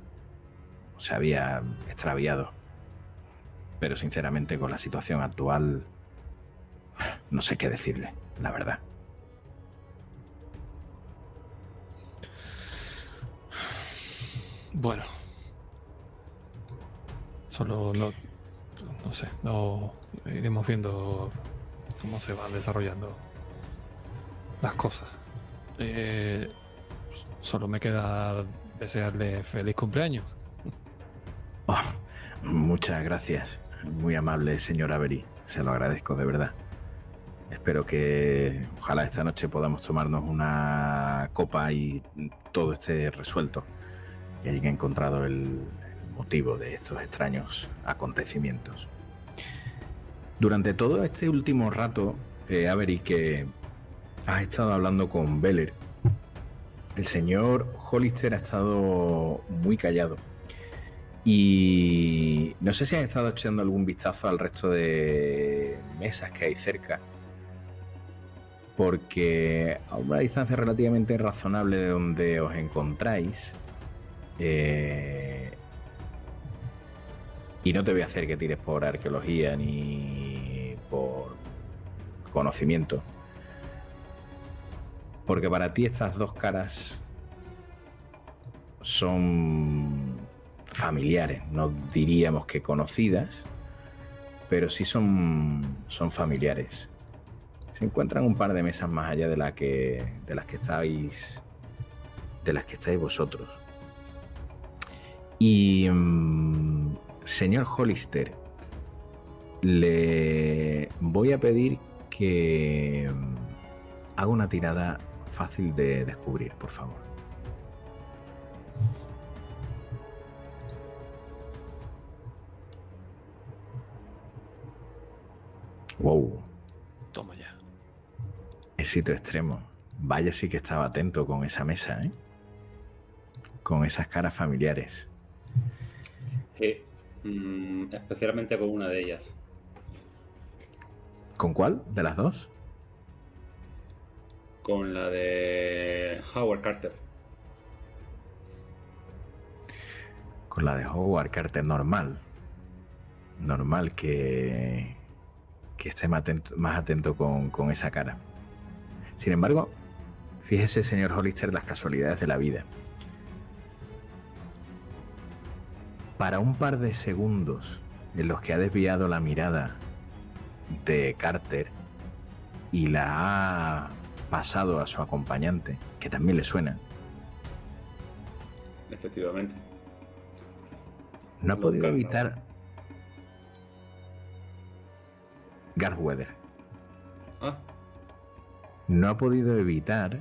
se había extraviado. Pero sinceramente con la situación actual, no sé qué decirle, la verdad. Bueno. Solo no, no sé, no iremos viendo cómo se van desarrollando las cosas. Eh, solo me queda desearle feliz cumpleaños. Oh, muchas gracias. Muy amable, señor Avery. Se lo agradezco de verdad. Espero que ojalá esta noche podamos tomarnos una copa y todo esté resuelto y hayan encontrado el motivo de estos extraños acontecimientos. Durante todo este último rato, eh, Avery, que has estado hablando con Beller, el señor Hollister ha estado muy callado. Y no sé si has estado echando algún vistazo al resto de mesas que hay cerca. Porque a una distancia relativamente razonable de donde os encontráis, eh, y no te voy a hacer que tires por arqueología ni por conocimiento. Porque para ti estas dos caras son familiares, no diríamos que conocidas, pero sí son, son familiares. Se encuentran un par de mesas más allá de, la que, de las que estáis de las que estáis vosotros. Y mm, Señor Hollister, le voy a pedir que mm, haga una tirada fácil de descubrir, por favor. Wow. Éxito extremo. Vaya sí que estaba atento con esa mesa, ¿eh? Con esas caras familiares. Sí, mm, especialmente con una de ellas. ¿Con cuál de las dos? Con la de Howard Carter. Con la de Howard Carter normal. Normal que, que esté más atento, más atento con, con esa cara. Sin embargo, fíjese, señor Hollister, las casualidades de la vida. Para un par de segundos en los que ha desviado la mirada de Carter y la ha pasado a su acompañante, que también le suena, Efectivamente. no ha Lo podido evitar Garth Weather. Ah, no ha podido evitar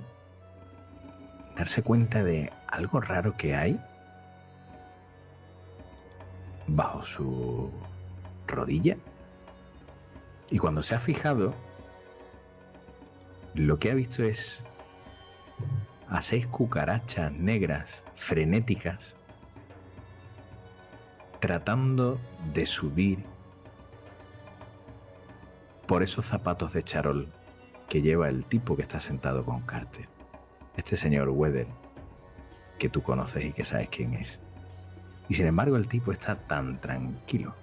darse cuenta de algo raro que hay bajo su rodilla. Y cuando se ha fijado, lo que ha visto es a seis cucarachas negras frenéticas tratando de subir por esos zapatos de charol que lleva el tipo que está sentado con Carter. Este señor Weather, que tú conoces y que sabes quién es. Y sin embargo el tipo está tan tranquilo,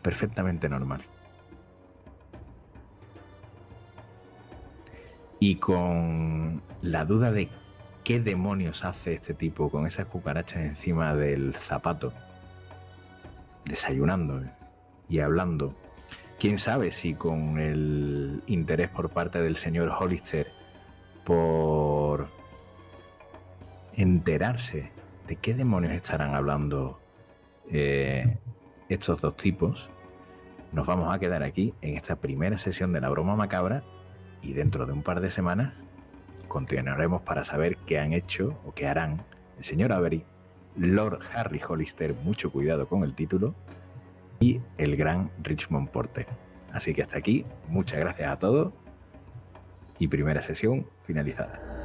perfectamente normal. Y con la duda de qué demonios hace este tipo con esas cucarachas encima del zapato, desayunando y hablando quién sabe si con el interés por parte del señor Hollister por enterarse de qué demonios estarán hablando eh, estos dos tipos, nos vamos a quedar aquí en esta primera sesión de la broma macabra y dentro de un par de semanas continuaremos para saber qué han hecho o qué harán el señor Avery, Lord Harry Hollister, mucho cuidado con el título, y el gran Richmond Porter. Así que hasta aquí, muchas gracias a todos y primera sesión finalizada.